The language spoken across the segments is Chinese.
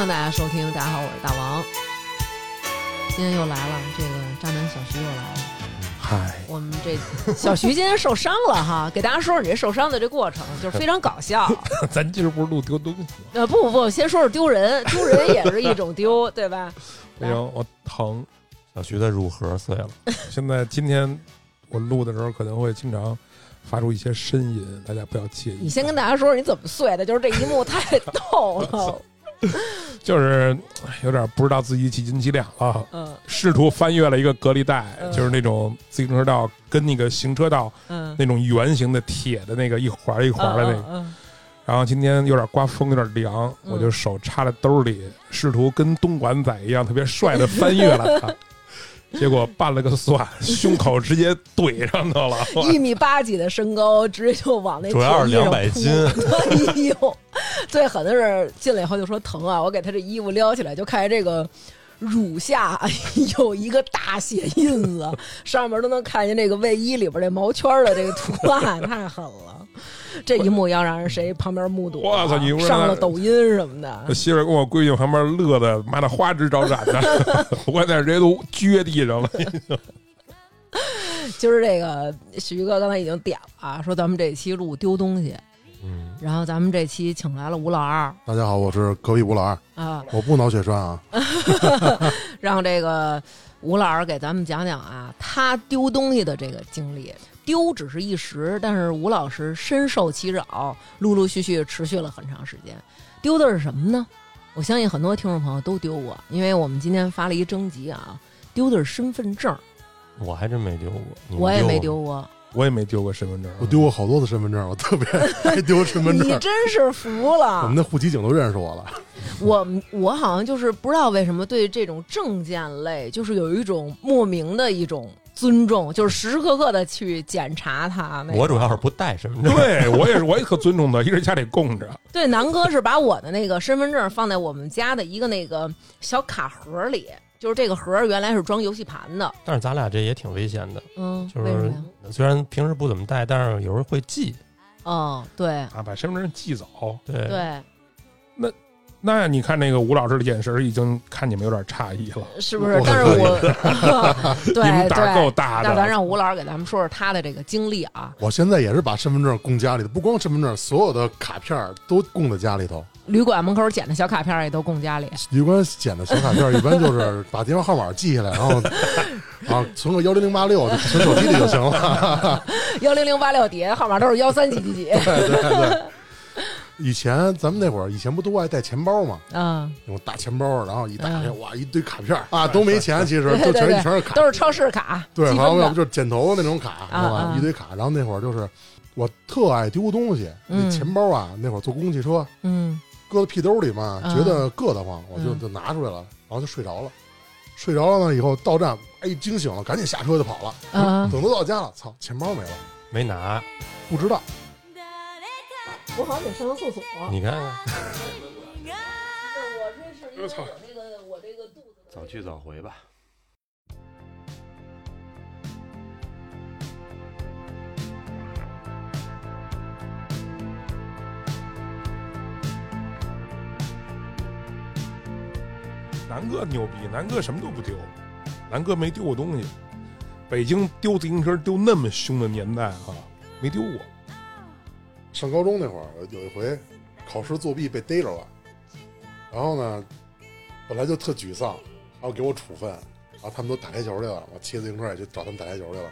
欢迎大家收听。大家好，我是大王。今天又来了，这个渣男小徐又来了。嗨，我们这小徐今天受伤了哈，给大家说说你这受伤的这过程，就是非常搞笑。咱今儿不是录丢东西吗？呃，不不不，先说说丢人，丢人也是一种丢，对吧？不行，我疼。小徐的乳核碎了，现在今天我录的时候可能会经常发出一些呻吟，大家不要介意。你先跟大家说说你怎么碎的，就是这一幕太逗了。就是哎有点不知道自己几斤几两了，嗯。试图翻越了一个隔离带，嗯。就是那种自行车道跟那个行车道嗯，那种圆形的铁的那个一环一环的那个。嗯然后今天有点刮风，有点凉，嗯。我就手插在兜里，试图跟东莞仔一样特别帅的翻越了它。结果拌了个蒜，胸口直接怼上头了。嗯 一米八几的身高，直接就往那主要是铁衣上200扑斤 哎呦，最狠的是进来以后就说疼啊！我给他这衣服撩起来，就看见这个乳下有一个大血印子，上面都能看见这个卫衣里边这毛圈的这个图案，太狠了。这一幕要让人谁旁边目睹啊？我操你上了抖音什么的我。媳妇跟我闺女旁边乐的妈的花枝招展的，我在这都撅地上了。今 儿这个徐哥刚才已经点了啊，说咱们这期录丢东西，嗯，然后咱们这期请来了吴老二大家好，我是隔壁吴老二，啊，我不脑血栓啊，让这个吴老师给咱们讲讲啊，他丢东西的这个经历。丢只是一时，但是吴老师深受其扰，陆陆续续持续了很长时间。丢的是什么呢？我相信很多听众朋友都丢过，因为我们今天发了一征集啊，丢的是身份证，我还真没丢过，我也没丢过。我也没丢过身份证，我丢过好多次身份证，我特别 爱丢身份证你。真是服了我们！的户籍警都认识我了，我我好像就是不知道为什么对这种证件类，就是有一种莫名的一种尊重，就是时时刻刻的去检查它。那我主要是不带身份证，对我也是，我也可尊重的，一直家里供着。对，南哥是把我的那个身份证放在我们家的一个那个小卡盒里，就是这个盒原来是装游戏盘的。但是咱俩这也挺危险的，嗯，就是？虽然平时不怎么带，但是有时候会寄。哦，对啊，把身份证寄走。对，对，那那你看那个吴老师的眼神，已经看你们有点诧异了。是不是我？但是我 对 你们胆够大的。那咱让吴老师给咱们说说他的这个经历啊。我现在也是把身份证供家里的，不光身份证，所有的卡片儿都供在家里头。旅馆门口捡的小卡片也都供家里。旅馆捡的小卡片一般就是把电话号码记下来，然后 啊存个幺零零八六，存手机里就行了。幺零零八六底下号码都是幺三几几几。对对对。以前咱们那会儿，以前不都爱带钱包吗？嗯，那种大钱包，然后一打开，嗯哇，一堆卡片啊，都没钱，其实就对对对全全是卡，都是超市卡，对。然后要不就是剪头那种卡，啊吧啊？一堆卡。然后那会儿就是我特爱丢东西，嗯那钱包啊，那会儿坐公共汽车，嗯搁在屁兜里嘛，啊觉得硌得慌，我就嗯就拿出来了，然后就睡着了。睡着了呢，以后到站，哎，惊醒了，赶紧下车就跑了。嗯，等都到家了，操，钱包没了，没拿。不知道。我好像得上个厕所。你看看，我这是因为我那个我这个肚子早去早回吧。南哥牛逼，南哥什么都不丢，南哥没丢过东西。北京丢自行车丢那么凶的年代啊，没丢过。上高中那会儿，有一回考试作弊被逮着了，然后呢，本来就特沮丧，然后给我处分，然后他们都打台球去了，我骑自行车也去找他们打台球去了。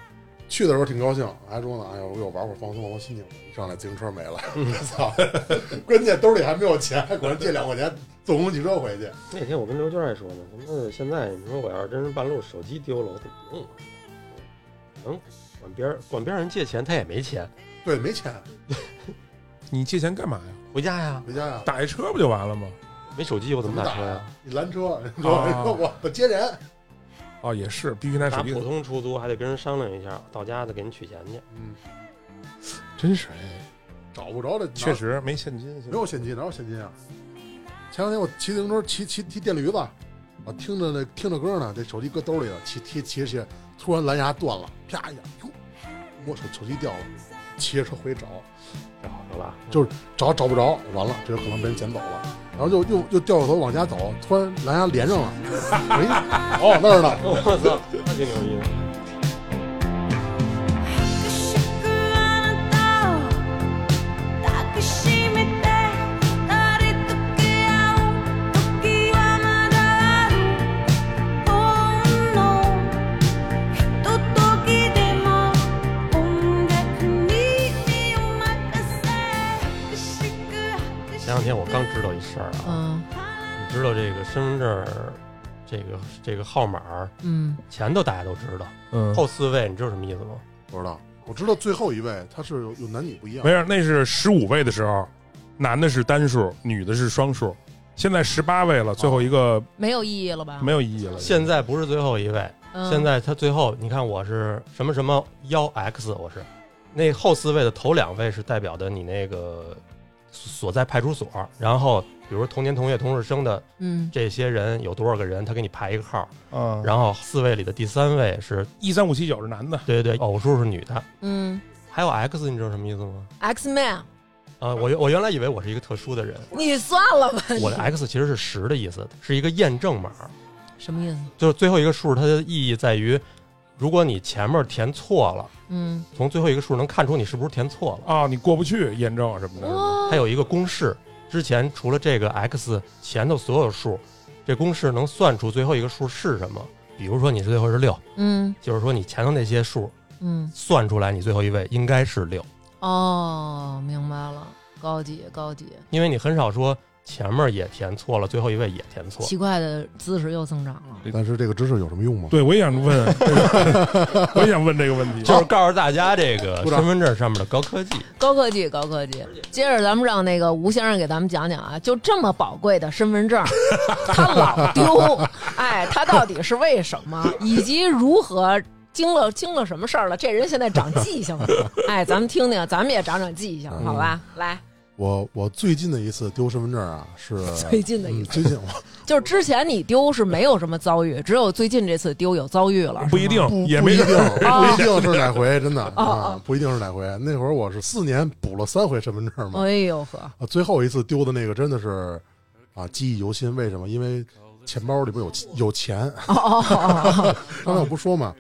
去的时候挺高兴，还说呢，哎呦，我有玩会儿放松放松心情。一上来自行车没了，我操！关键兜里还没有钱，还管人借两块钱坐公共汽车回去。那天我跟刘娟还说呢，他妈现在你说我要是真是半路手机丢了，我怎么弄啊，能管别人管别人借钱，他也没钱，对，没钱，你借钱干嘛呀？回家呀，回家呀，打一车不就完了吗？没手机我怎么打打车呀？？你拦车，你说啊说我我接人，哦，也是，必须拿手机打普。通出租还得跟人商量一下，到家再给人取钱去。嗯，真是哎，找不着这，确实没现金。没有现金，哪有现金啊？前两天我骑自行车骑骑骑电驴子，我听着那听着歌呢，这手机搁兜里了，骑骑骑着骑着，突然蓝牙断了，啪一下，哟，摸手手机掉了，骑着车回去找，找着了，就是找找不着，完了，这有可能被人捡走了，然后就又又掉头往家走，突然蓝牙连上了，哎，哦那儿呢，我操，那挺牛逼的。两天我刚知道一事儿啊，嗯你知道这个身份证儿这个这个号码儿嗯，前头大家都知道，嗯，后四位你知道什么意思吗？不知道，我知道最后一位他是有有男女不一样没，事，那是十五位的时候，男的是单数，女的是双数。现在十八位了，最后一个没有意义了吧？没有意义了。现在不是最后一位，嗯，现在他最后你看我是什么什么幺 X，我是那后四位的头两位是代表的你那个所在派出所，然后比如同年同月同日生的嗯。这些人有多少个人，他给你排一个号，嗯，然后四位里的第三位是一三五七九是男的，对对对，偶数是女的，嗯。还有 X，你知道什么意思吗？，X Man，啊、我我原来以为我是一个特殊的人，你算了吧，我的 X 其实是十的意思，是一个验证码，什么意思？就是最后一个数它的意义在于，如果你前面填错了，嗯，从最后一个数能看出你是不是填错了。啊，你过不去验证什么的。哇它有一个公式，之前除了这个 X 前头所有数，这公式能算出最后一个数是什么。比如说你是最后是六，嗯就是说你前头那些数嗯，算出来，你最后一位应该是六，哦，明白了，高级高级，因为你很少说前面也填错了，最后一位也填错。奇怪的姿势又增长了。但是这个知识有什么用吗？对，我也想问，这 个我也想问这个问题。就是告诉大家这个身份证上面的高科技，高科技，高科技。接着咱们让那个吴先生给咱们讲讲啊，就这么宝贵的身份证，他老丢，哎，他到底是为什么，以及如何经了经了什么事儿了？这人现在长记性了，哎，咱们听听，咱们也长长记性，好吧？来，我我最近的一次丢身份证啊，是 最近的一次嗯最近我就是之前你丢是没有什么遭遇，只有最近这次丢有遭遇了，不一定，不也没不一定，哦不一定是哪回，真的哦啊，不一定是哪回。那会儿我是四年补了三回身份证嘛，哎呦呵，啊，最后一次丢的那个真的是啊记忆犹新。为什么？因为钱包里边有有钱。哦哦哦哦，刚才我不说嘛，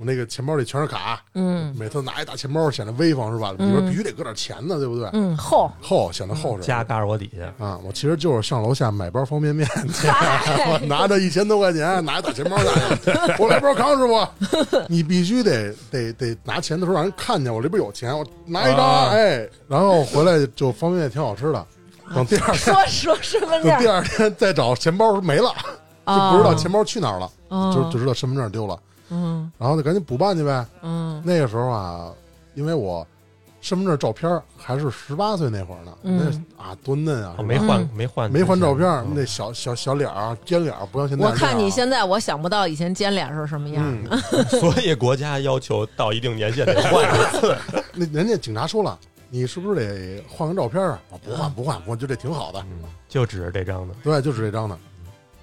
我那个钱包里全是卡，嗯。每次拿一大钱包显得威风是吧？里边必须得搁点钱呢，对不对？嗯，厚，厚显得厚实。加嘎着我底下，啊，我其实就是上楼下买包方便面 去，我拿着一千多块钱，拿一大钱包下去，我来包康师傅，你必须得得得拿钱的时候让人看见我这边有钱，我拿一张，啊。哎，然后回来就方便面挺好吃的，等第二天。说说身份证等第，二天再找钱包没了，就就不知道钱包去哪儿了，哦。就就知道身份证丢了，嗯然后就赶紧补办去呗。嗯那个时候啊，因为我身份证照片还是十八岁那会儿呢，嗯那啊多嫩啊，我没换嗯没换没换照片，嗯那小小小脸儿、尖脸儿，不像现在这我。看你现在，我想不到以前尖脸是什么样。嗯，所以国家要求到一定年限得换一次。那人家警察说了，你是不是得换个照片啊？我不换，不换，我觉得这挺好的。就指着这张的，对，就指这张的。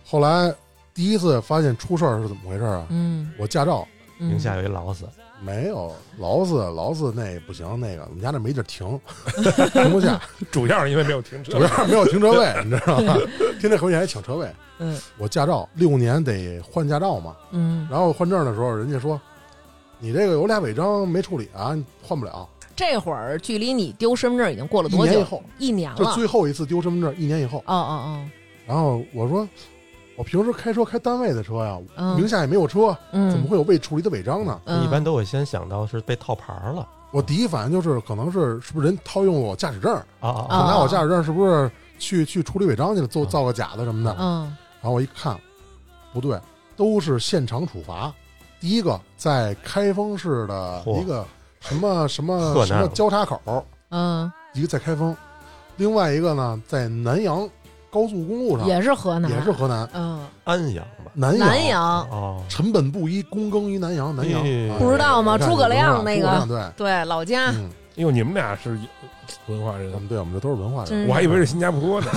后来第一次发现出事儿是怎么回事啊？嗯，我驾照嗯名下有一劳斯，没有劳斯，劳斯那不行，那个我们家那没地儿停，停不下，主要是因为没有停车主。要是没有停车位，你知道吗？天天回去还抢车位。嗯我驾照六年得换驾照嘛，嗯，然后换证的时候，人家说你这个有俩违章没处理啊，换不了。这会儿距离你丢身份证已经过了多久？一年以后，一年了。就最后一次丢身份证，一年以后。哦哦然后我说，我平时开车开单位的车呀，嗯名下也没有车，嗯，怎么会有未处理的违章呢？嗯一般都会先想到是被套牌了我第一反应就是，可能是是不是人套用了我驾驶证，啊啊啊拿我驾驶证是不是去去处理违章去了，做造个假的什么的？嗯然后我一看，不对，都是现场处罚。第一个在开封市的一个什么什么什么交叉口，嗯，一个在开封，另外一个呢在南阳高速公路上，也是河南，也是河南。嗯，安阳吧？南阳。南阳。哦，臣本布衣，躬耕于南阳。南阳。哎哎不知道吗？诸葛亮那个。对，对，老家。嗯，哟，你们俩是文化人。我，们对我们这都是文化人。我还以为是新加坡呢。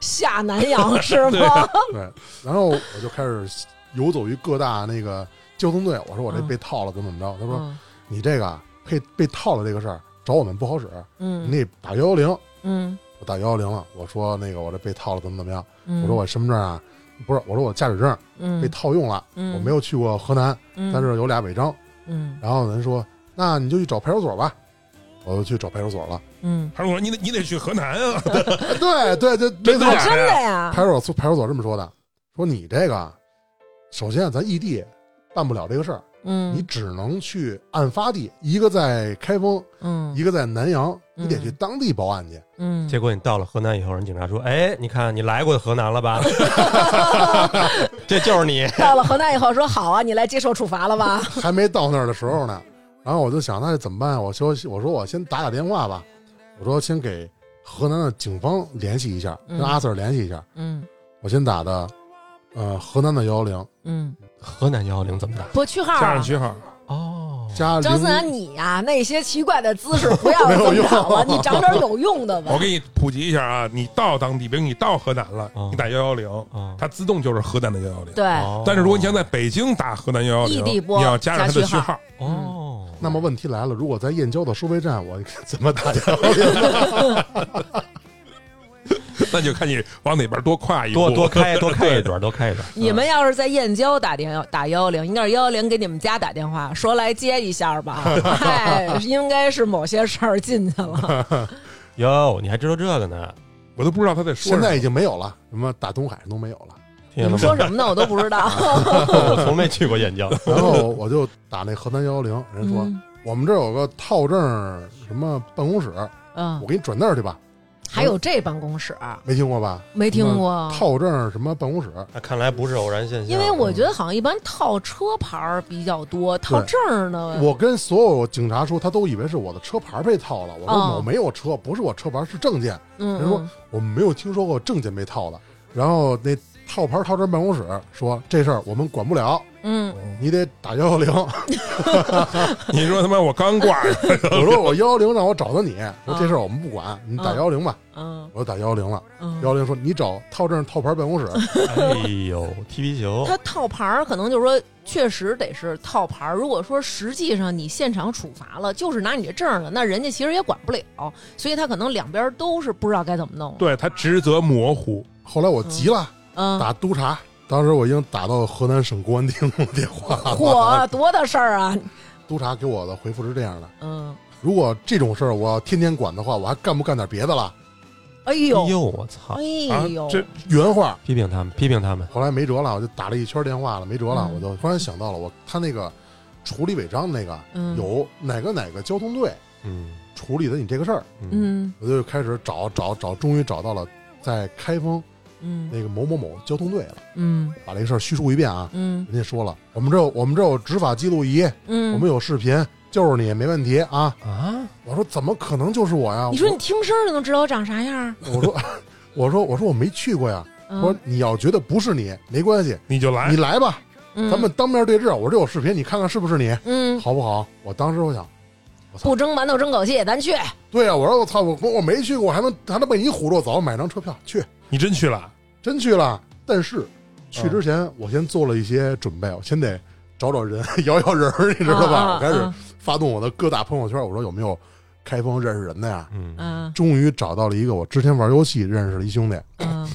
下南阳是吗？对，然后我就开始游走于各大那个交通队，我说我这嗯被套了，怎么怎么着？他说嗯你这个啊被被套了这个事儿找我们不好使，嗯。你得打幺幺零。嗯我打幺幺零了，我说那个我这被套了，怎么怎么样？嗯，我说我身份证啊，不是，我说我驾驶证嗯被套用了，嗯我没有去过河南，嗯但是有俩违章。嗯然后人说，那你就去找派出所吧，我就去找派出所了。嗯，他说你得你得去河南啊，哎对对对，没错真的假，真的呀，派出所派出所这么说的，说你这个，首先咱异地办不了这个事儿，嗯你只能去案发地，一个在开封，嗯一个在南阳，你得嗯去当地报案去。嗯，结果你到了河南以后，人警察说：“哎，你看你来过河南了吧？这就是你。到了河南以后说好啊，你来接受处罚了吧？还没到那儿的时候呢，然后我就想，那怎么办？我说，我说我先打打电话吧，我说先给河南的警方联系一下，跟嗯阿 Sir 联系一下。嗯我先打的，呃，河南的幺幺零嗯，”河南幺幺零怎么打？拨区号啊加上。区号，哦，张思楠，你呀、那些奇怪的姿势不要这 么没有用搞了，你找点有用的 吧我。给你普及一下啊，你到当地，比如你到河南了，嗯你打幺幺零，哦它自动就是河南的幺幺零。对，哦但是如果你想在北京打河南幺幺零，你要加上它的加序序号，哦，那么问题来了，如果在燕郊的收费站，我 怎么打幺幺零呢？那就看你往哪边多跨一步，多多开多开一段，多开一段。你们要是在燕郊打电话打幺幺零，应该是幺幺零给你们家打电话，说来接一下吧。嗨，应该是某些事儿进去了。哟，你还知道这个呢？我都不知道他在说什么。现在已经没有了，什么大东海都没有了。你们听见了吗？说什么呢？我都不知道。我从没去过燕郊。然后我就打那河南幺幺零，人说、嗯我们这有个套证什么办公室，嗯我，给你转那儿去吧。还有这办公室没听过吧？没听过？套证什么办公室？那看来不是偶然现象。因为我觉得好像一般套车牌比较多，套证儿呢，我跟所有警察说，他都以为是我的车牌被套了。我说哦我没有车，不是我车牌，是证件。嗯，人说嗯我们没有听说过证件被套的。然后那套牌套证办公室说这事儿我们管不了，嗯，你得打幺幺零。你说他妈我刚挂上，我说我幺幺零让我找到你，说这事儿我们不管，你打幺幺零吧。嗯我就打幺幺零了，嗯幺幺零说你找套证套牌办公室。哎呦，踢皮球，他套牌儿可能就是说，确实得是套牌儿。如果说实际上你现场处罚了，就是拿你这证儿了，那人家其实也管不了，所以他可能两边都是不知道该怎么弄。对他职责模糊，后来我急了，嗯，打督察。当时我已经打到河南省公安厅的电话了。嚯，多大事儿啊！督察给我的回复是这样的：嗯，如果这种事儿我要天天管的话，我还干不干点别的了？哎呦，哎呦，我操！哎呦，这原话。批评他们，批评他们。后来没辙了，我就打了一圈电话了，没辙了，嗯我就突然想到了，我他那个处理违章那个嗯有哪个哪个交通队嗯处理的你这个事儿，嗯我就开始找找找，终于找到了在开封嗯那个某某某交通队了，嗯把这个事儿叙述一遍啊。嗯人家说了，我们这我们这有执法记录仪，嗯，我们有视频，就是你没问题啊。啊，我说怎么可能就是我呀？你说你听声就能知道我长啥样？我 我说我说我说我没去过呀。嗯我说你要觉得不是你没关系，你就来你。来吧，嗯咱们当面对质。我这有视频，你看看是不是你，嗯好不好？我当时我想，不蒸馒头争口气，咱去。对呀、我说我操，我我没去过，我还能还能被你唬住，走买张车票去，你真去了？真去了。但是去之嗯前，我先做了一些准备，我先得找找人，摇摇人儿，你知道吧？啊我开始啊发动我的各大朋友圈，我说有没有开封认识人的呀？嗯，嗯终于找到了一个我之前玩游戏认识的一兄弟，嗯，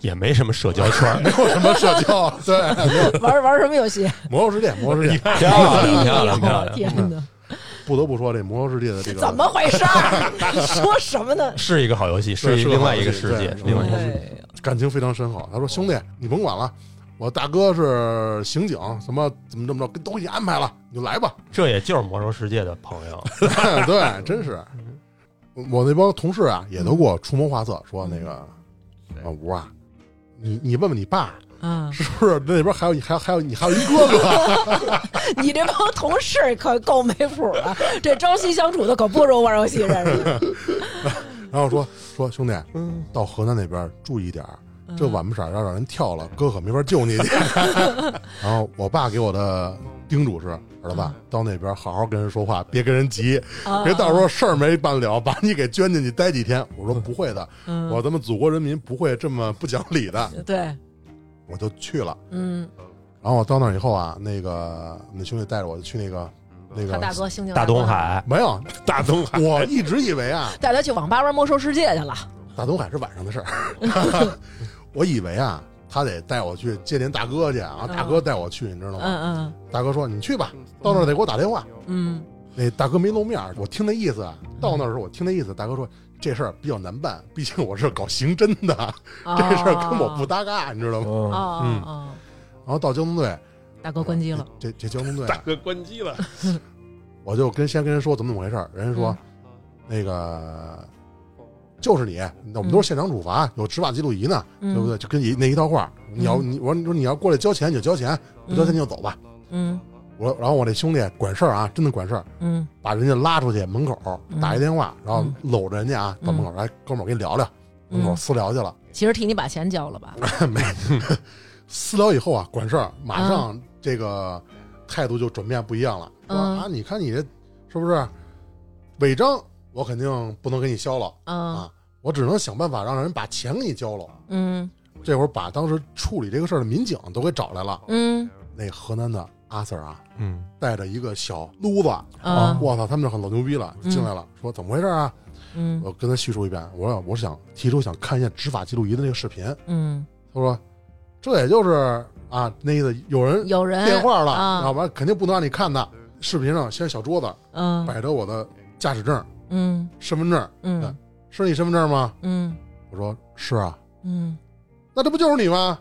也没什么社交圈。没有什么社交，对，玩玩什么游戏？魔兽世界，魔兽世界，漂亮，漂亮，漂亮。天哪，不得不说这魔兽世界的这个怎么回事儿？说什么呢？是一个好游戏，对是一另外一个世界，另外一个感情非常深厚。他说：“兄弟，你甭管了，我大哥是刑警，什么怎么怎么着，都给你安排了，你就来吧。这也就是魔兽世界的朋友。对，真是。我那帮同事啊，也都给我出谋划策，说那个老吴啊，你你问问你爸，嗯，是不是那边还有你还有还有你还有一哥哥？你这帮同事可够没谱了，这朝夕相处的可不如玩游戏认识的。然后说说兄弟，嗯，到河南那边注意点这晚不色儿要让人跳了，哥可没法救你去。然后我爸给我的叮嘱是：儿子，到那边好好跟人说话，别跟人急，啊别到时候事儿没办了，把你给捐进去待几天。我说不会的，嗯我咱们祖国人民不会这么不讲理的。对，我就去了，嗯。然然后我到那儿以后啊，那个那兄弟带着我去那个那个他大哥星星大东，海，没有，大东海，我一直以为啊，带他去网吧玩魔兽世界去了。大东海是晚上的事儿，我以为啊，他得带我去接您大哥去啊，大哥带我去，你知道吗？嗯嗯。大哥说你去吧，到那儿得给我打电话。嗯。那大哥没露面，我听那意思啊，到那儿的时候我听那意思，大哥说这事儿比较难办，毕竟我是搞刑侦的，嗯，这事儿跟我不搭嘎，你知道吗？嗯，哦嗯哦，然后到交通队，大哥关机了。这这交通队 啊，大哥关机了，我就跟先跟人说怎么怎么回事儿，人家说、那个就是你，那我们都是现场处罚，有执法记录仪呢，嗯对不对？就跟一那一套话，你要你我说你说你要过来交钱你就交钱，不交钱你就走吧。嗯我然后我这兄弟管事儿啊，真的管事儿，嗯。把人家拉出去门口嗯。打一电话，然后嗯。搂着人家啊到门口来，哥们儿我跟你聊聊，门口嗯，私聊去了，其实替你把钱交了吧？没私聊以后啊，管事儿，马嗯。上这个态度就转变不一样了，啊，你看你这是不是违章？我肯定不能给你消了，嗯。啊我只能想办法让人把钱给你交了。嗯。这会儿把当时处理这个事儿的民警都给找来了，嗯。那河南的阿 Sir 啊，嗯，带着一个小撸子，啊。我操，他们这很老牛逼了，嗯。进来了，说怎么回事啊？嗯。我跟他叙述一遍，我说我是想提出想看一下执法记录仪的那个视频。嗯，他说这也就是啊，那意思有人有人电话了，啊。要不然肯定不能让你看的。视频上先小桌子嗯。摆着我的驾驶证、嗯。身份证，嗯。是你身份证吗？嗯。我说是啊，嗯。那这不就是你吗？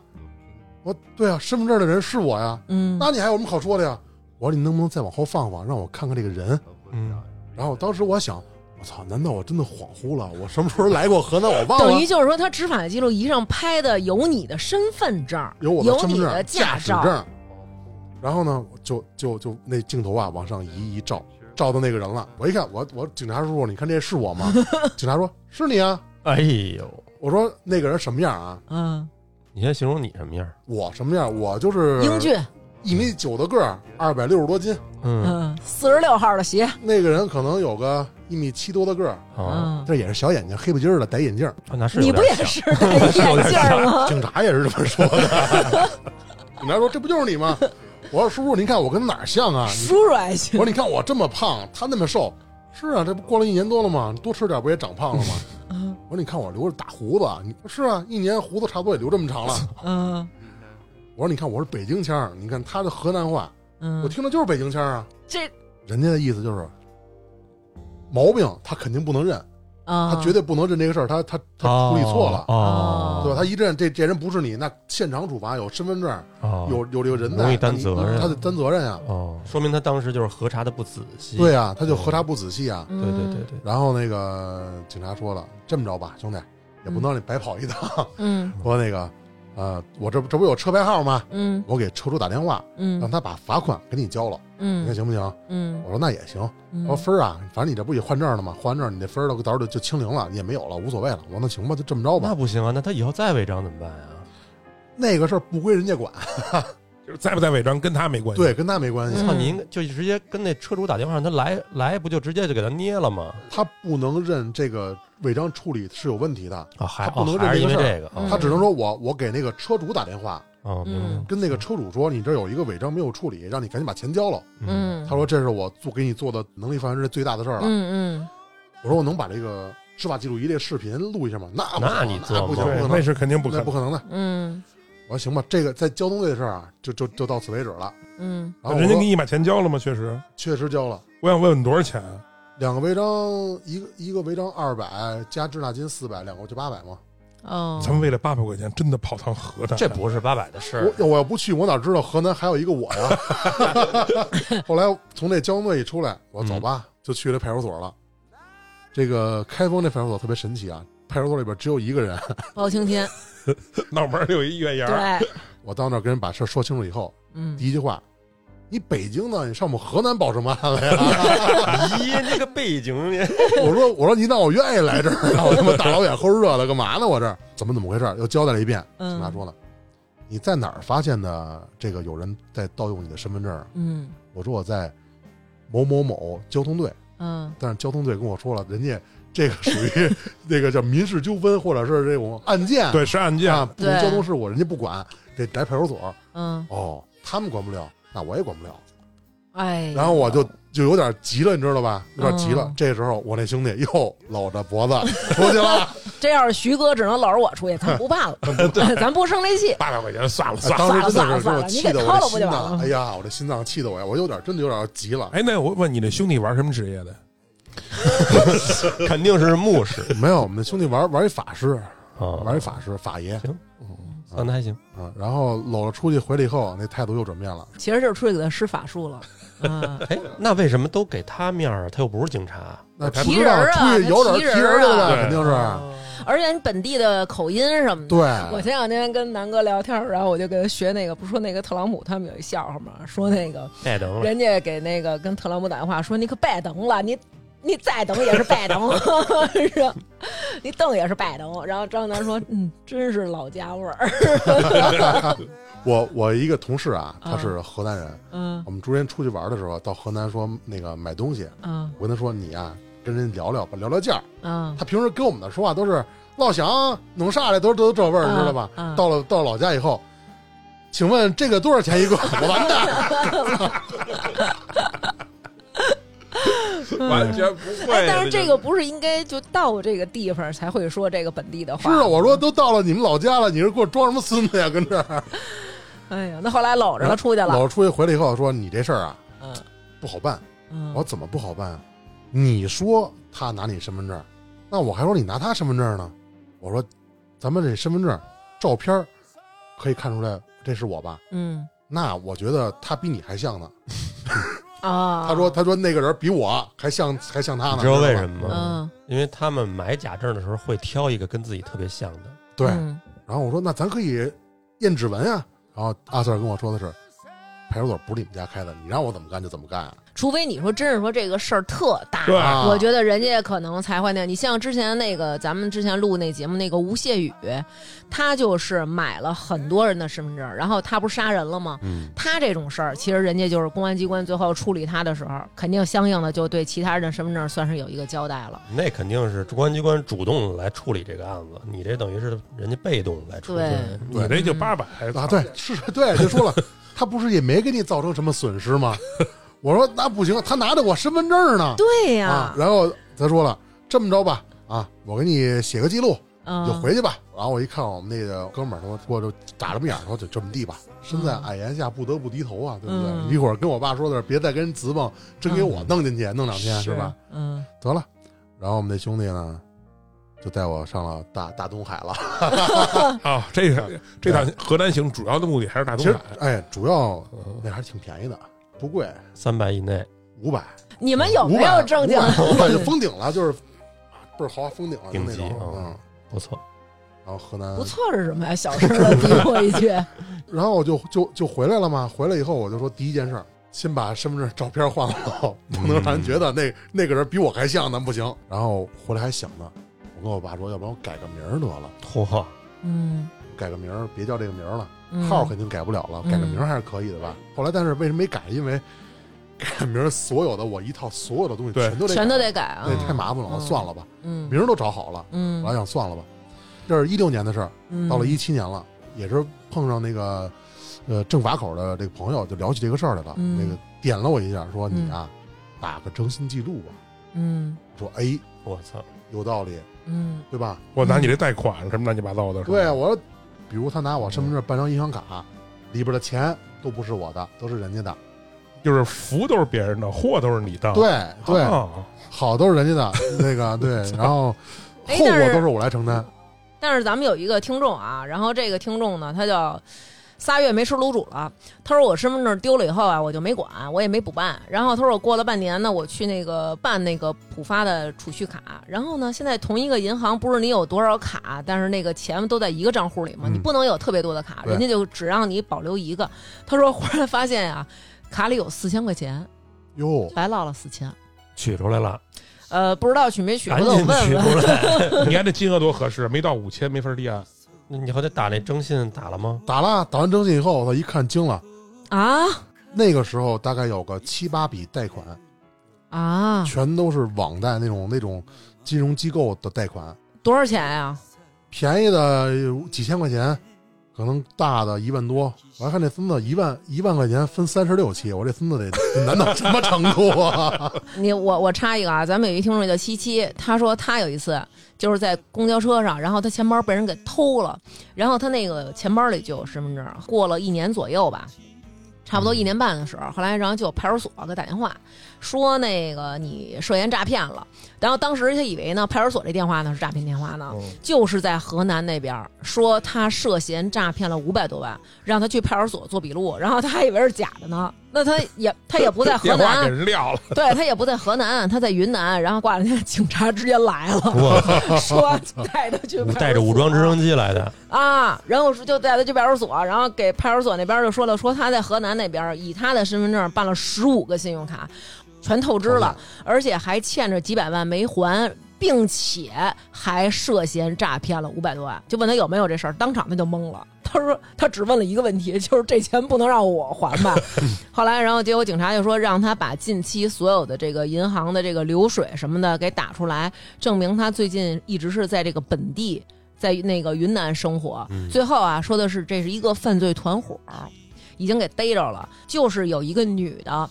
我说对啊，身份证的人是我呀，嗯，那你还有什么好说的呀？我说你能不能再往后放放，让我看看这个人？嗯，然后当时我想，我操，难道我真的恍惚了？我什么时候来过河南？我忘了 等于。就是说，他执法记录仪上拍的有你的身份证，有我的身份证、你的驾驶，证。然后呢，就就就那镜头啊往上移一照，照到那个人了。我一看，我我警察叔叔，你看这是我吗？警察说是你啊。哎呦，我说那个人什么样啊？嗯，你先形容你什么样？我什么样？我就是英俊，一米九的个儿，二百六十多斤。嗯，嗯，四十六号的鞋，那个人可能有个一米七多的个儿，啊，嗯，这也是小眼睛，黑不筋儿的，戴眼镜儿。啊那是你不也像是戴眼镜吗？警察也是这么说的。警察说：“这不就是你吗？”我说：“叔叔，您看我跟哪儿像啊？”你叔叔还行我行说：“你看我这么胖，他那么瘦。”是啊，这不过了一年多了吗？多吃点不也长胖了吗？嗯我说：“你看我留着大胡子，你是啊，一年胡子差不多也留这么长了。嗯”我说：“你看我是北京腔儿，你看他的河南话，嗯，我听的就是北京腔儿啊。这人家的意思就是，毛病他肯定不能认，啊，他绝对不能认这个事儿，他他他处理错了，哦，对吧？他一认这这人不是你，那现场处罚有身份证，哦有有这个人在，容易担责任他得担责任呀。哦，说明他当时就是核查的不仔细。对啊，他就核查不仔细啊。对对对对对，然后那个警察说了，这么着吧，兄弟，也不能让你白跑一趟。嗯 说那个，呃，我这不这不有车牌号吗？嗯我给车主打电话，让嗯他把罚款给你交了，嗯你看嗯行不行？嗯我说那也行。嗯，我说分儿啊，反正你这不也换证了吗？换完证你这分儿到到时候就就清零了，你也没有了，无所谓了。我说那行吧，就这么着吧那。不行啊，那他以后再违章怎么办呀？那个事儿不归人家管，就是在不在违章跟他没关系。对，跟他没关系。嗯操，你应该就直接跟那车主打电话，让他来来，不就直接就给他捏了吗？他不能认这个违章处理是有问题的，啊，还他不能认这个事这个嗯啊他只能说我我给那个车主打电话，哦，嗯跟那个车主说，你这有一个违章没有处理，让你赶紧把钱交了。嗯，他说这是我做给你做的能力范围之内最大的事儿了。嗯嗯我说我能把这个执法记录仪这视频录一下吗？那那你那不行，吗对，不可能，那是肯定不可能。不可能的。嗯我说行吧，这个在交通队的事儿啊，就就就到此为止了。嗯然后人家给你把钱交了吗？确实，确实交了我想问问多少钱啊？两个违章，一个一个违章二百加滞纳金四百，两个就八百嘛。哦，咱们为了八百块钱真的跑趟河南？这不是八百的事儿。我我要不去，我哪知道河南还有一个我呀？后来从这交通队一出来，我说走吧，就去了派出所了。这个开封这派出所特别神奇啊，派出所里边只有一个人。包青天，脑门儿有一月牙儿，对，我到那儿跟人把事儿说清楚以后，嗯第一句话：“你北京的，你上我们河南报什么案来呀咦，那个背景，？” 我说：“我说你让我愿意来这儿，让我他妈大老远齁热的干嘛呢？我这儿怎么怎么回事？”又交代了一遍。警察嗯说了：“你在哪儿发现的这个有人在盗用你的身份证啊？”嗯我说：“我在某某某交通队。”嗯但是交通队跟我说了，人家这个属于 那个叫民事纠纷或者是这种案件，对，是案件。啊，不交通事故，人家不管，得来派出所。嗯哦，他们管不了，那我也管不了。哎，然后我就就有点急了，你知道吧？有点急了。嗯这时候我那兄弟又搂着脖子出去了。这要是徐哥，只能搂着我出去，咱不怕了，咱不生这气。八百块钱算了算了。当时真算了的是给我算了你给气的我掏了不的心脏，就完了哎呀，我这心脏气的我呀，我有点真的有点急了。哎，那我问你，那兄弟玩什么职业的？肯定是牧师没有，我们那兄弟玩玩一法师，啊，玩一法师法爷行算的还行。啊，然后搂了出去回来以后，那态度又转变了。其实就是出去给他施法术了。啊，哎，那为什么都给他面儿啊？他又不是警察。那他不知道提人啊出去有点他提人提人去了啊，肯定是。而且你本地的口音什么的。对，我前两天跟南哥聊天，然后我就给他学那个，不是说那个特朗普他们有一笑话吗？说那个拜登了，人家给那个跟特朗普打电话说你可别等了，你你再等也是白等，是吧你等也是白等。然后张楠说，嗯，真是老家味儿。我我一个同事啊，他啊是河南人，嗯我们之前出去玩的时候，到河南说那个买东西，嗯我跟他说你呀、跟人聊聊吧，聊聊价儿。嗯，他平时跟我们的说话都是老乡弄啥的，都都这味儿，知道吧？啊到了到老家以后，请问这个多少钱一个？我完蛋！完全不会。哎，但是这个不是应该就到这个地方才会说这个本地的话？是啊，我说都到了你们老家了，你是给我装什么孙子呀？跟这儿 哎呀，那后来搂着他出去了。老出去回来以后说你这事儿啊嗯不好办。嗯，我说怎么不好办啊？你说他拿你身份证，那我还说你拿他身份证呢。我说咱们这身份证照片可以看出来这是我吧？嗯那我觉得他比你还像呢。啊，他说他说那个人比我还像还像他呢。你知道为什么吗？嗯，因为他们买假证的时候会挑一个跟自己特别像的。对。嗯然后我说那咱可以验指纹啊。然后阿 Sir 跟我说的是，派出所不是你们家开的，你让我怎么干就怎么干啊。除非你说真是说这个事儿特大，对啊我觉得人家可能才会那样。你像之前那个咱们之前录那节目那个吴谢宇，他就是买了很多人的身份证，然后他不是杀人了吗？嗯，他这种事儿，其实人家就是公安机关最后处理他的时候，肯定相应的就对其他人的身份证算是有一个交代了。那肯定是公安机关主动来处理这个案子，你这等于是人家被动来处理。对你这就八百啊，对，是对，就说了，他不是也没给你造成什么损失吗？我说那不行，他拿着我身份证呢。对呀、啊，然后他说了，这么着吧，啊，我给你写个记录，就回去吧。然后我一看我们那个哥们儿，说我就眨着眼说就这么地吧，身在矮檐下不得不低头啊，对不对？嗯一会儿跟我爸说的是，别再跟人直蹦，真给我弄进去，弄两天是吧？？嗯，得了，然后我们那兄弟呢，就带我上了大大东海了。啊！这个这趟河南行主要的目的还是大其实东海。，哎，主要那还是挺便宜的，不贵，三百以内，五百，你们有没有正经？五百就封顶了，就是倍儿豪华封顶了，就那顶级种，嗯嗯。不错。然后河南不错是什么呀？小声的嘀咕一句。然后我就就就回来了嘛。回来以后，我就说第一件事儿，先把身份证照片换了，不 能让人觉得那那个人比我还像，那不行。然后回来还想呢，我跟我爸说，要不然我改个名儿得了，嚯，嗯，改个名儿，别叫这个名儿了，嗯。号肯定改不了了，嗯。改个名儿还是可以的吧。后来但是为什么没改？因为改名儿所有的我一套所有的东西全都得全都得改啊。那太麻烦了，算了吧，嗯。名儿都找好了，嗯，我还想算了吧。这是一六年的事儿，嗯。到了一七年了，也是碰上那个呃政法口的这个朋友，就聊起这个事儿来了。嗯。那个点了我一下，说嗯。你啊，打个征信记录吧。嗯。说哎，我操，有道理，嗯对吧？我拿你这贷款什么乱七八糟的，对，啊我说，比如他拿我身份证办张银行卡，里边的钱都不是我的，都是人家的。就是福都是别人的，祸都是你的。对对，啊好都是人家的，那个 对，然后后果都是我来承担。但是咱们有一个听众啊，然后这个听众呢，他叫仨月没吃卤煮了。他说我身份证丢了以后啊，我就没管，我也没补办。然后他说我过了半年呢，我去那个办那个浦发的储蓄卡。然后呢，现在同一个银行不是你有多少卡，但是那个钱都在一个账户里嘛，嗯你不能有特别多的卡，人家就只让你保留一个。他说忽然发现呀、卡里有四千块钱，哟，白落了四千。取出来了，呃，不知道取没取，赶回头我紧取问问。出来。你看这金额多合适，没到五千没法立案。那你后来打那征信打了吗？打了，打完征信以后，我一看惊了，啊那个时候大概有个七八笔贷款，啊！全都是网贷那种那种金融机构的贷款，多少钱呀、便宜的有几千块钱，可能大的一万多，我还看这孙子一万一万块钱分三十六期，我这孙子得难到什么程度啊？你我我插一个啊，咱们有一听众叫七七，他说他有一次就是在公交车上，然后他钱包被人给偷了，然后他那个钱包里就有身份证，过了一年左右吧。差不多一年半的时候，后来然后就派出所给打电话说那个你涉嫌诈骗了，然后当时他以为呢派出所这电话呢是诈骗电话呢，嗯。就是在河南那边说他涉嫌诈骗了五百多万，让他去派出所做笔录，然后他还以为是假的呢，那他也他也不在河电话给南，人撂了，对他也不在河南，他在云南，然后过两天警察直接来了，我说带他去派出所。带着武装直升机来的，啊，然后就带他去派出所，然后给派出所那边就说了，说他在河南那边以他的身份证办了十五个信用卡，全透支了，而且还欠着几百万没还。并且还涉嫌诈骗了五百多万，就问他有没有这事儿，当场他就懵了。他说他只问了一个问题，就是这钱不能让我还吧？后来，然后结果警察就说让他把近期所有的这个银行的这个流水什么的给打出来，证明他最近一直是在这个本地，在那个云南生活。嗯最后啊，说的是这是一个犯罪团伙，已经给逮着了，就是有一个女的。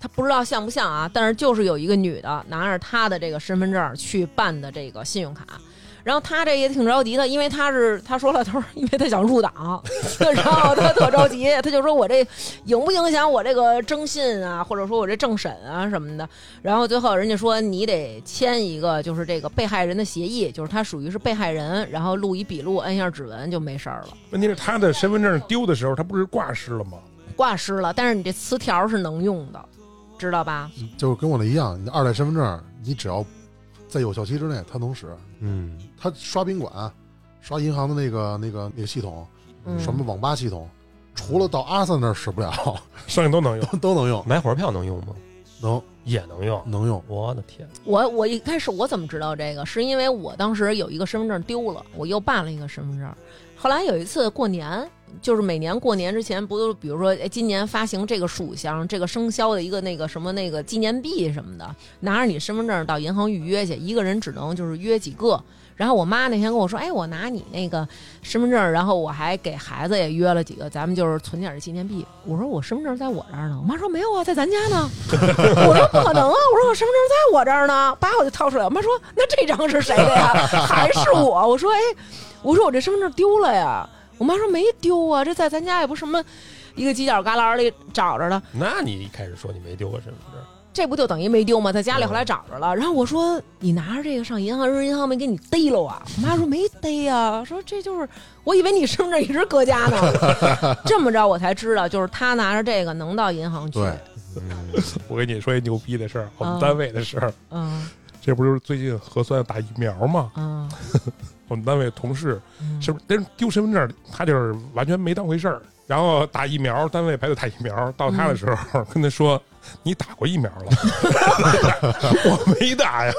她不知道像不像啊，但是就是有一个女的拿着他的这个身份证去办的这个信用卡，然后他这也挺着急的，因为他是他说了，他说因为他想入党，然 后他特着急，他就说我这影不影响我这个征信啊，或者说我这政审啊什么的。然后最后人家说你得签一个就是这个被害人的协议，就是他属于是被害人，然后录一笔录，摁一下指纹就没事儿了。问题是他的身份证丢的时候，他不是挂失了吗？挂失了，但是你这磁条是能用的，知道吧？就是跟我的一样，你的二代身份证，你只要在有效期之内，它能使。嗯，它刷宾馆、刷银行的那个、那个、那个系统，嗯，什么网吧系统，除了到阿三那儿使不了，剩下都能用。都 都能用，买火车票能用吗？能也能用。能用。我的天，我我一开始我怎么知道这个？是因为我当时有一个身份证丢了，我又办了一个身份证。后来有一次过年，就是每年过年之前，不都比如说，哎，今年发行这个属相、这个生肖的一个那个什么那个纪念币什么的，拿着你身份证到银行预约去，一个人只能就是约几个。然后我妈那天跟我说，哎，我拿你那个身份证，然后我还给孩子也约了几个，咱们就是存点纪念币。我说我身份证在我这儿呢，我妈说没有啊，在咱家呢。我说不可能啊，我说我身份证在我这儿呢，叭我就掏出来。我妈说那这张是谁的呀？还是我？我说哎，我说我这身份证丢了呀。我妈说没丢啊，这在咱家也不是什么一个犄角旮旯里找着的，那你一开始说你没丢过身份证，这不就等于没丢吗？在家里后来找着了。然后我说你拿着这个上银行，人银行没给你逮了啊？我妈说没逮呀、说这就是我以为你身份证一直搁家呢。这么着我才知道，就是他拿着这个能到银行去。对嗯，我跟你说一牛逼的事儿，我们啊单位的事儿。嗯这不就是最近核酸打疫苗吗？嗯 我们单位同事嗯，是不是？但是丢身份证，他就是完全没当回事儿。然后打疫苗，单位排队打疫苗，到他的时候、跟他说：“你打过疫苗了？” 我没打呀，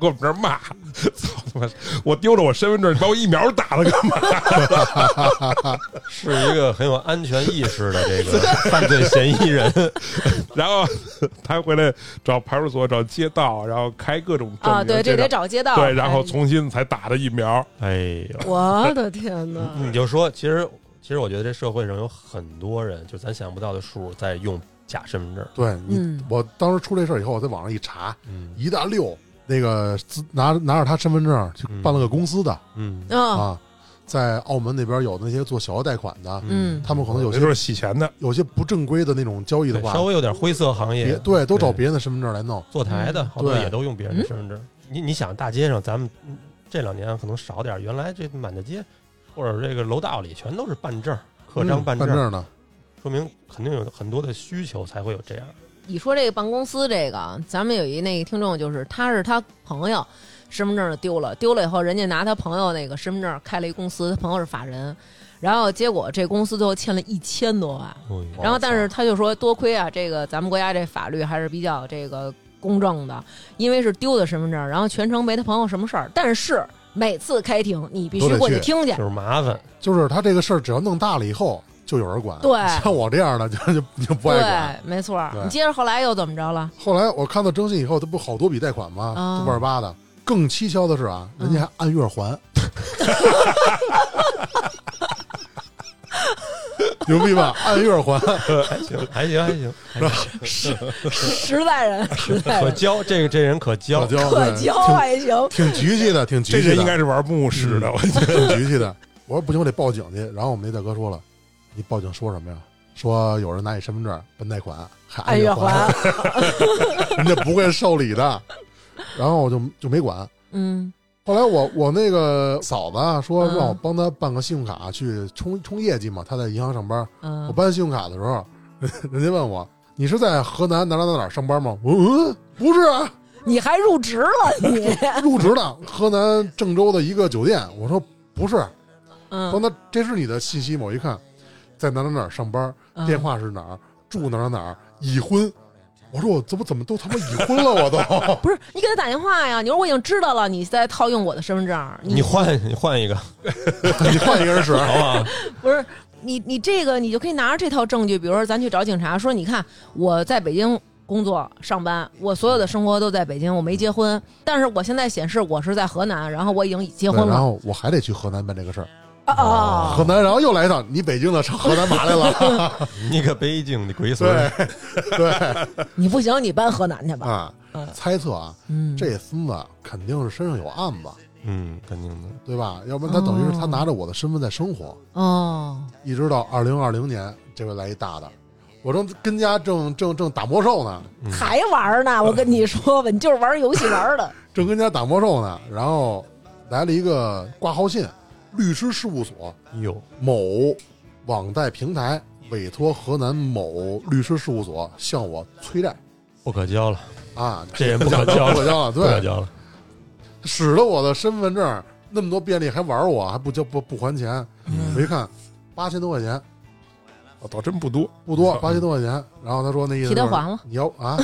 给我们这儿骂，操他妈！我丢了我身份证，你把我疫苗打了干嘛？是一个很有安全意识的这个 犯罪嫌疑人。然后他回来找派出所、找街道，然后开各种证啊，明对，这得找街道。对，然后哎重新才打的疫苗。哎呦，我的天哪！你就说，其实其实我觉得这社会上有很多人，就咱想不到的数，在用假身份证。对你，嗯。我当时出这事儿以后，我在网上一查，嗯。一大溜那个拿拿着他身份证去办了个公司的、嗯。啊，啊，在澳门那边有那些做小额贷款的，嗯。他们可能有些那都是洗钱的，有些不正规的那种交易的，话，稍微有点灰色行业，对都找别人的身份证来弄。坐台的嗯。好多对。也都用别人的身份证。你你想，大街上咱们嗯这两年可能少点，原来这满大街或者这个楼道里全都是办证、刻章嗯办证，办证的，说明肯定有很多的需求才会有这样。你说这个办公司这个，咱们有一那个听众，就是他是他朋友身份证丢了，丢了以后，人家拿他朋友那个身份证开了一公司，他朋友是法人，然后结果这公司最后欠了一千多万，然后但是他就说多亏啊，这个咱们国家这法律还是比较这个公正的，因为是丢的身份证，然后全程没他朋友什么事儿，但是每次开庭你必须过去听去就，是麻烦，就是他这个事儿只要弄大了以后，就有人管。对像我这样的 就就就不爱管。对，没错你接着后来又怎么着了？后来我看到征信以后，他不好多笔贷款吗？啊就万儿八的。更蹊跷的是啊，人家还按月还。牛逼吧？按月还，还行，还行，还行，还行，实在人，实在人，可交，这个这人可交可，交，可交还行。挺挺局气的，挺局气的。这人应该是玩牧师的，我觉得。挺局气的。我说不行，我得报警去。然后我们那大哥说了，你报警说什么呀？说有人拿你身份证办贷款，还按月还，人家不会受理的。然后我就就没管。嗯后来我我那个嫂子啊说嗯让我帮她办个信用卡去充充业绩嘛，她在银行上班。我嗯，办信用卡的时候，人家问我你是在河南哪哪哪哪上班吗？我说嗯，不是啊，你还入职了你？入职了河南郑州的一个酒店。我说不是，嗯说那这是你的信息吗？我一看，在哪哪哪上班，嗯电话是哪儿，住哪哪哪儿，已婚。我说我怎么怎么都他妈已婚了，我都 不是你给他打电话呀？你说我已经知道了，你在套用我的身份证，你换你换一个，你换一个人使，好不好？不是你你这个你就可以拿着这套证据，比如说咱去找警察说，你看我在北京工作上班，我所有的生活都在北京，我没结婚，但是我现在显示我是在河南，然后我已经结婚了然。后我还得去河南办这个事儿。啊啊河南，然后又来一趟，你北京的上河南嘛来了？你个北京的龟孙儿，对对。你不行，你搬河南去吧。啊嗯，猜测啊，嗯，这孙子肯定是身上有案子，嗯，肯定的，对吧？要不然他等于是他拿着我的身份在生活，哦，一直到二零二零年，这回来一大的，我正跟家正正正打魔兽呢，嗯。还玩呢？我跟你说吧，你就是玩游戏玩的。正跟家打魔兽呢，然后来了一个挂号信，律师事务所有，某网贷平台委托河南某律师事务所向我催债。不可交了，啊，这也不可交了，不可交了，对，不可交了，使了我的身份证那么多便利，还玩我，还不交不不还钱，嗯我一看八千多块钱，我倒真不多，不多，八千多块钱。然后他说那意思就是还了你要啊，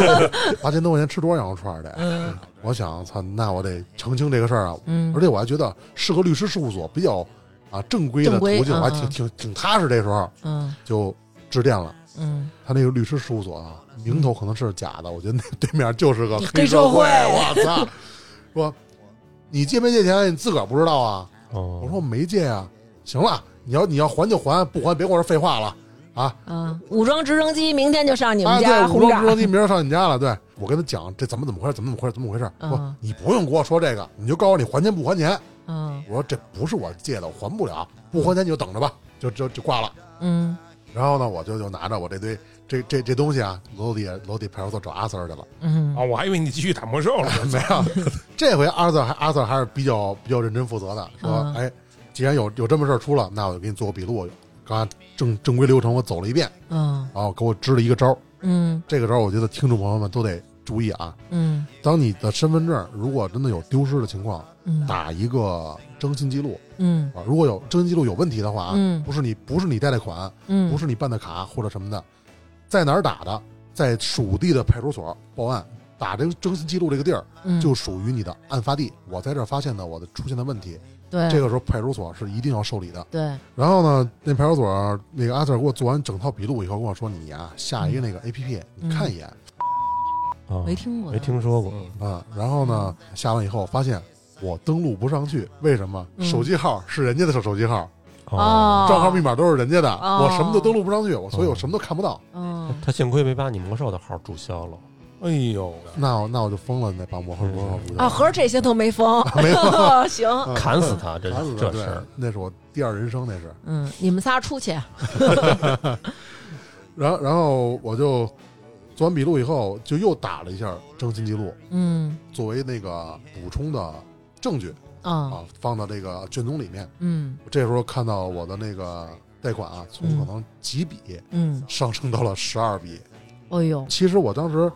八千多块钱吃多少羊肉串儿得？嗯我想，操，那我得澄清这个事儿啊。嗯而且我还觉得是个律师事务所比较啊正规的途径，我还挺挺挺踏实。这时候嗯就致电了，嗯，他那个律师事务所啊，名头可能是假的，我觉得那对面就是个黑社社会我操！说你借没借钱，你自个儿不知道啊？哦，我说我没借啊。行了，你要你要还就还，不还别跟我这废话了啊！啊，武装直升机明天就上你啊，们家对，武装直。升机明天上你家了。对我跟他讲这怎么怎么回事，怎么怎么回事，怎么回事。嗯说你不用跟我说这个，你就告诉我你还钱不还钱。嗯我说这不是我借的，我还不了，不还钱你就等着吧，就就就挂了。嗯然后呢，我就就拿着我这堆这这这东西啊，楼底下楼底派出所找阿 Sir 去了。嗯啊，我还以为你继续打魔兽了。没有，这回阿 Sir 还阿 Sir 还是比较比较认真负责的，说嗯哎，既然有有这么事儿出了，那我就给你做个笔录。刚才正正规流程我走了一遍，嗯然后给我支了一个招儿。嗯这个招儿我觉得听众朋友们都得注意啊。嗯当你的身份证如果真的有丢失的情况，嗯打一个征信记录嗯啊。如果有征信记录有问题的话啊，嗯不是你不是你贷的款，嗯，不是你办的卡或者什么的，在哪儿打的，在属地的派出所报案，打这个征信记录这个地儿嗯就属于你的案发地。我在这儿发现的我的出现的问题，对。这个时候派出所是一定要受理的。对。然后呢，那派出所那个阿 Sir 给我做完整套笔录以后，跟我说：“你呀、下一个那个 A P P，、嗯你看一眼。啊没听过。没听说过，啊。”然后呢，下完以后发现我登录不上去，为什么？嗯。手机号是人家的手手机号，哦，账号密码都是人家的，哦。我什么都登录不上去，我所以我什么都看不到。嗯。他幸亏没把你魔兽的号注销了，哎呦，那我那我就疯了，那把魔盒魔兽不啊，合着这些都没封，没封 行。啊砍死他，这砍死他这事儿，那是我第二人生，那是。嗯，你们仨出去。然后然后我就做完笔录以后，就又打了一下征信记录，嗯作为那个补充的证据啊啊，放到这个卷宗里面。嗯这时候看到我的那个贷款啊，从嗯可能几笔嗯，上升到了十二笔。哎呦，其实我当时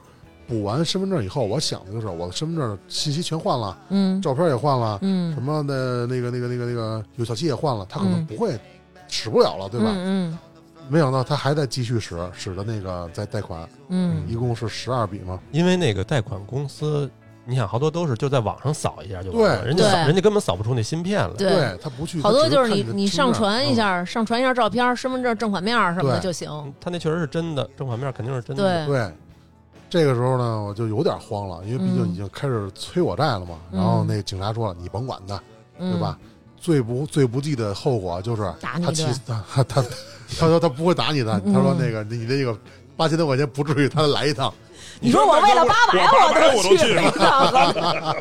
补完身份证以后，我想的就是我的身份证信息全换了，嗯照片也换了，嗯什嗯，么的那个那个那个那个有效期也换了，他可能嗯不会使不了了，对吧？嗯没想到他还在继续使，使的那个在贷款，嗯一共是十二笔嘛。因为那个贷款公司，你想好多都是就在网上扫一下就完了，对人家扫对人家根本扫不出那芯片来，对他不去，好多就是你你上传一。嗯下，上传一下照片、身份证正反面什么的就行。他那确实是真的，正反面肯定是真的。对，对，这个时候呢，我就有点慌了，因为毕竟嗯已经开始催我债了嘛。嗯然后那警察说了，你甭管他，嗯对吧？？最不最不济的后果就是打他他他他说他不会打你的，嗯他说那个你这个八千多块钱不至于，他来一趟。你说我为了八百我800都去了一趟，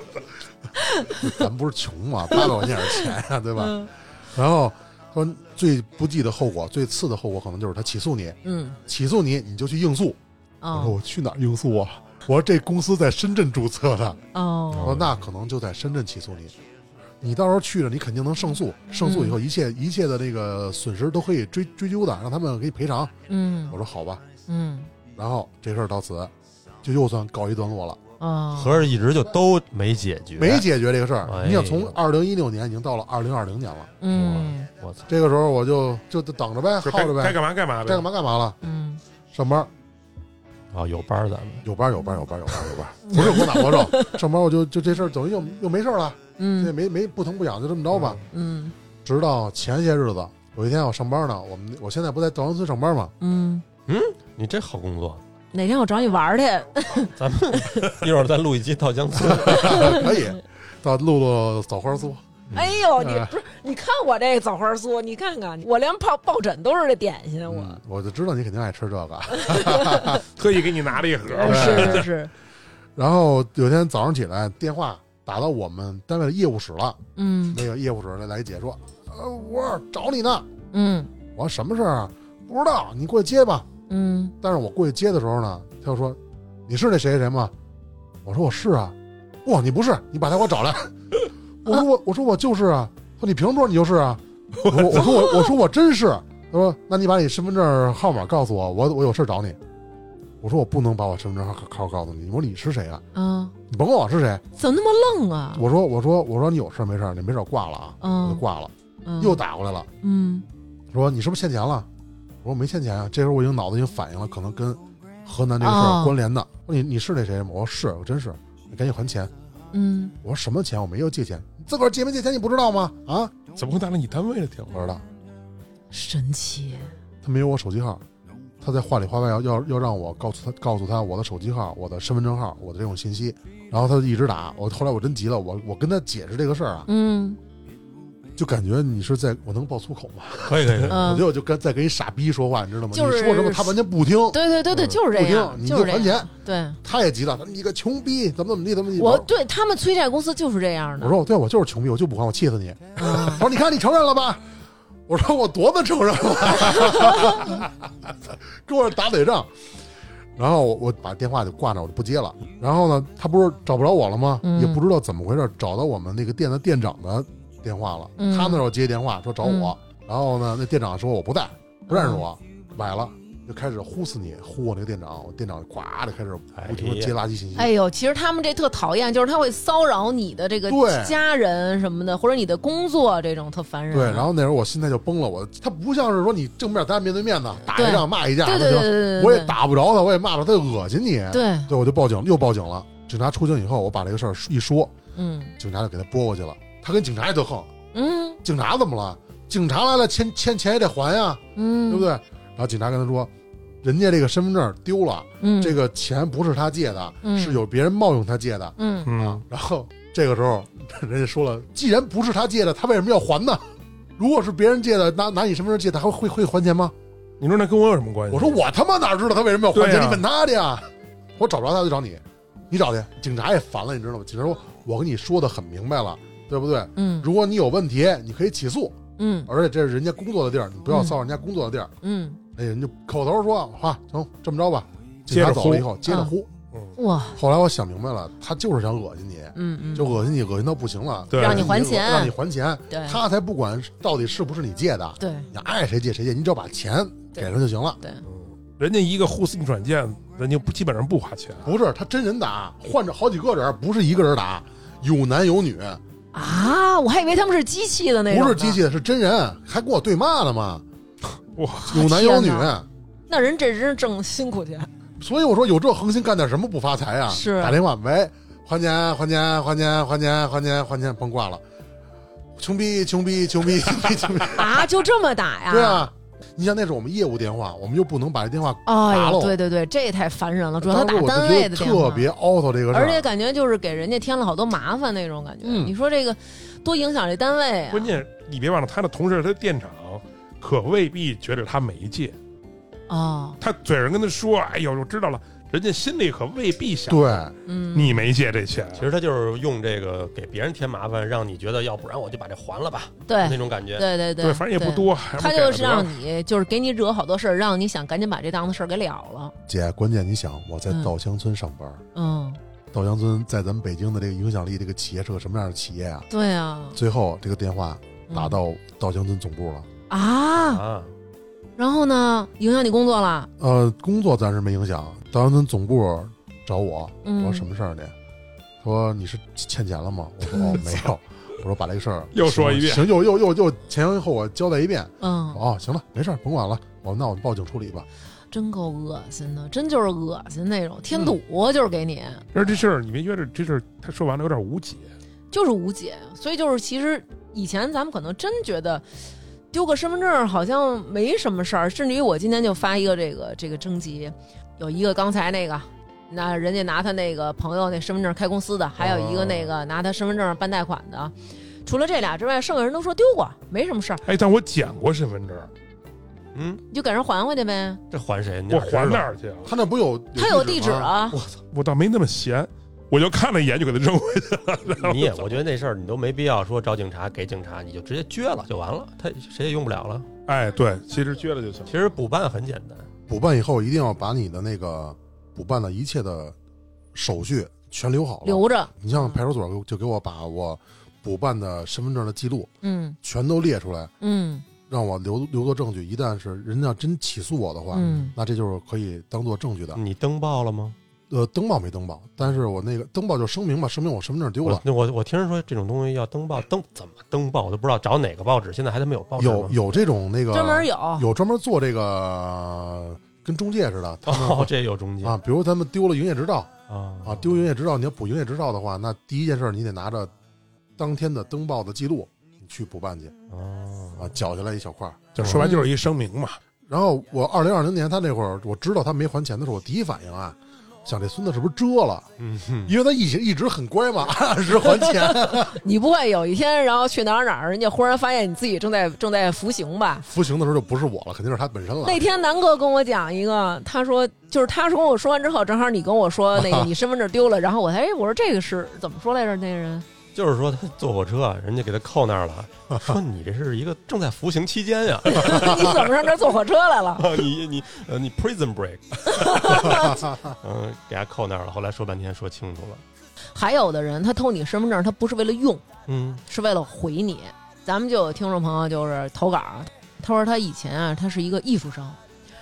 咱不是穷嘛，八百块钱也是钱啊、对吧？嗯 然后说最不济的后果，最次的后果可能就是他起诉你，嗯起诉你你就去应诉。我说哦。我去哪儿应诉啊？我说这公司在深圳注册的，哦。我哦说那可能就在深圳起诉你。你到时候去了，你肯定能胜诉。胜诉以后，一切一切的那个损失都可以追追究的，让他们给你赔偿。嗯。我说好吧，嗯。然后这事儿到此就又算告一段落了，哦，合着一直就都没解决，没解决这个事儿。哎你想，从二零一六年已经到了二零二零年了，嗯。我操，这个时候我就就等着呗，耗着呗，该干嘛干嘛呗。该干嘛干嘛了。嗯。上班啊，有班儿咱们有班儿有班儿有班儿有班儿有班儿，不是我打魔咒。上班我就就这事儿等于又又没事儿了，这嗯没没不疼不痒，就这么着吧。嗯直到前些日子，有一天我上班呢，我们我现在不在稻香村上班嘛？嗯嗯，你这好工作，哪天我找你玩儿去？咱们 一会儿再录一期稻香村，可以到录录枣花酥，哎呦，你哎不是你看我这枣花酥，你看看我连抱抱枕都是这点心，我嗯，我就知道你肯定爱吃这个。特意给你拿了一盒。呃是是是，然后有天早上起来，电话打到我们单位的业务室了，嗯那个业务室的来一姐说：“呃，我找你呢。嗯”我说什么事儿啊？不知道，你过去接吧。嗯但是我过去接的时候呢，他就说：“你是那谁谁谁吗？”我说：“我是啊。”哇，你不是，你把他给我找来。我说我我说我就是啊。说你凭什么说你就是啊？我说我说我我说我真是。他说那你把你身份证号码告诉我，我我有事找你。我说我不能把我身份证号号告诉你。我说你是谁啊？啊，你甭管我是谁。怎么那么愣啊？我说我说我说你有事没事？你没事挂了啊？嗯我就挂了，嗯又打过来了，嗯说你是不是欠钱了？我说没欠钱啊。这时候我已经脑子已经反应了，可能跟河南这个事哦儿关联的。说你你是那谁吗？我说是，我真是。你赶紧还钱。嗯我说什么钱？我没有借钱。你自个儿借没借钱你不知道吗？啊，怎么会打到你单位的电话？的。神奇，他没有我手机号，他在话里话外要要要让我告诉他告诉他我的手机号、我的身份证号、我的这种信息，然后他就一直打。我后来我真急了，我我跟他解释这个事儿啊，嗯就感觉你是在我能爆粗口吗？可以可以，我嗯觉，得我就跟在跟一傻逼说话，你知道吗？就是你说什么他完全不听，对对对对，就是这样不，听你就就是还，钱。对他也急了，你个穷逼，怎么怎么地，怎么地。我对他们催债公司就是这样的我，说我对，我就是穷逼，我就不还，我气死你。嗯他说你看你承认了吧？我说我多么承认了，跟我打嘴仗。然后我我把电话就挂那，我就不接了。然后呢，他不是找不着我了吗？嗯也不知道怎么回事，找到我们那个店的店长的电话了。嗯他那时候接电话说找我，然后呢，那店长说我不在，不认识我，崴了，就开始呼死你，呼我那个店长。我店长呱的开始不停的接垃圾信息。哎呦，其实他们这特讨厌，就是他会骚扰你的这个对家人什么的，或者你的工作这种特烦人。对，然后那时候我心态就崩了，我他不像是说你正面咱俩面对面的打一仗骂一架，对那行，对对对对，我也打不着他，我也骂着他，恶心你。对，对，我就报警，又报警了。警察出警以后，我把这个事儿一说，嗯警察就给他拨过去了。他跟警察也特横，嗯警察怎么了？警察来了，钱钱钱也得还呀，嗯，对不对？然后警察跟他说，人家这个身份证丢了，嗯，这个钱不是他借的，嗯是有别人冒用他借的。嗯嗯，然后这个时候，人家说了，既然不是他借的，他为什么要还呢？如果是别人借的，拿拿你身份证借，他还会会还钱吗？你说那跟我有什么关系？我说我他妈哪知道他为什么要还钱？你问他去呀！我找不着他就找你，你找去。警察也烦了，你知道吗？警察说：“我跟你说的很明白了，对不对？嗯。如果你有问题，你可以起诉，嗯。而且这是人家工作的地儿，你不要骚扰人家工作的地儿。嗯，那人家口头说：“哈，行，这么着吧。”警察走了以后，接着嗯。呼。哇，后来我想明白了，他就是想恶心你，嗯嗯，就恶心你，恶心到不行了，对。让你还钱。让你还钱，对。他才不管到底是不是你借的，对。你爱谁借谁借，你只要把钱给他就行了。对，人家一个护信软件，人家不基本上不花钱。不是他真人打，换着好几个人，不是一个人打，有男有女，啊，我还以为他们是机器的那种，不是机器，的，是真人，还跟我对骂呢嘛，哇，有男有女。那人这真是挣辛苦钱，所以我说有这恒心干点什么不发财啊？是。打电话喂，还钱还钱还钱还钱还钱还钱，甭挂了，穷逼穷逼穷逼穷逼穷逼，啊，就这么打呀？对啊，你像那是我们业务电话，我们又不能把这电话哎呀，拔了。对对对，这也太烦人了，主要他打单位的电话，特别凹槽这个事儿，而且感觉就是给人家添了好多麻烦那种感觉。嗯你说这个多影响这单位啊！关键你别忘了，他的同事他店长可未必觉得他没借，哦，他嘴上跟他说：“哎呦，我知道了。”人家心里可未必想对，嗯，你没借这钱。其实他就是用这个给别人添麻烦，让你觉得要不然我就把这还了吧，对那种感觉。对对对，反正也不。多，他就是让你，就是给你惹好多事儿，让你想赶紧把这档子事儿给了了。姐，关键你想，我在嗯稻香村上班，嗯，稻香村在咱们北京的这个影响力，这个企业是个什么样的企业啊？对啊，最后这个电话打嗯到稻香村总部了。啊，啊，然后呢，影响你工作了。呃，工作暂时没影响，稻香村总部找我，嗯我说什么事儿呢？他说你是欠钱了吗？我说 哦，没有。我说把这个事儿 又说一遍行，又又又又前因后果交代一遍。嗯，哦，行了，没事儿，甭管了。我那我们报警处理吧。真够恶心的，真就是恶心那种，添堵嗯就是给你，而这事儿你没觉得这事儿他说完了有点无解？就是无解。所以就是其实以前咱们可能真觉得。丢个身份证好像没什么事儿，甚至于我今天就发一个这个这个征集，有一个刚才那个，那人家拿他那个朋友那身份证开公司的，还有一个那个拿他身份证办贷款的，除了这俩之外，剩下人都说丢过，没什么事儿，哎，但我捡过身份证，嗯，你就给人还回去呗。这还谁？我还哪哪儿去啊？他那不有他有地址啊？我操，我倒没那么闲，我就看了一眼就给他扔回去了。你也，我觉得那事儿你都没必要说找警察给警察，你就直接撅了就完了，他谁也用不了了。哎，对，其实撅了就行。其实补办很简单，补办以后一定要把你的那个补办的一切的手续全留好了。留着，你像派出所就就给我把我补办的身份证的记录嗯全都列出来，嗯让我留留作证据。一旦是人家真起诉我的话，嗯，那这就是可以当做证据的。你登报了吗？呃，登报没登报，但是我那个登报就声明吧，声明我身份证丢了。我我我听人说这种东西要登报，登怎么登报我都不知道，找哪个报纸？现在还他妈有报纸有有这种那个专门有，有专门做这个跟中介似的，他们哦，这也有中介啊，比如咱们丢了营业执照啊啊，丢营业执照，你要补营业执照的话，那第一件事你得拿着当天的登报的记录，你去补办去哦啊，缴下来一小块儿。就说白就是一声明嘛。然后我二零二零年他那会儿，我知道他没还钱的时候，我第一反应啊，想这孙子是不是遮了？嗯哼，因为他一直一直很乖嘛，按时还钱。你不会有一天然后去哪儿哪儿，人家忽然发现你自己正在正在服刑吧？服刑的时候就不是我了，肯定是他本身了。那天南哥跟我讲一个，他说就是他说跟我说完之后，正好你跟我说那个 你身份证丢了，然后我才哎我说这个是怎么说来着？那个人就是说他坐火车，人家给他扣那儿了，说你这是一个正在服刑期间呀，你怎么上这儿坐火车来了？你你呃你 prison break，嗯，给他扣那儿了。后来说半天说清楚了，还有的人他偷你身份证，他不是为了用，嗯是为了毁你。咱们就有听众朋友就是投稿，他说他以前啊，他是一个艺术生，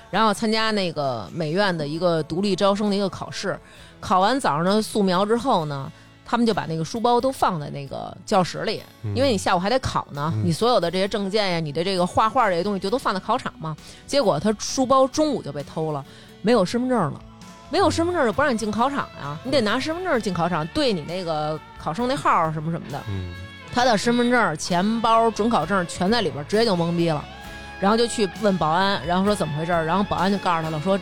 然后参加那个美院的一个独立招生的一个考试，考完早上的素描之后呢，他们就把那个书包都放在那个教室里，嗯因为你下午还得考呢，嗯你所有的这些证件呀，你的这个画画这些东西就都放在考场嘛。结果他书包中午就被偷了，没有身份证了。没有身份证就不让你进考场呀，你得拿身份证进考场，对你那个考生那号什么什么的。嗯，他的身份证、钱包、准考证全在里边，直接就懵逼了，然后就去问保安，然后说怎么回事儿，然后保安就告诉他了，说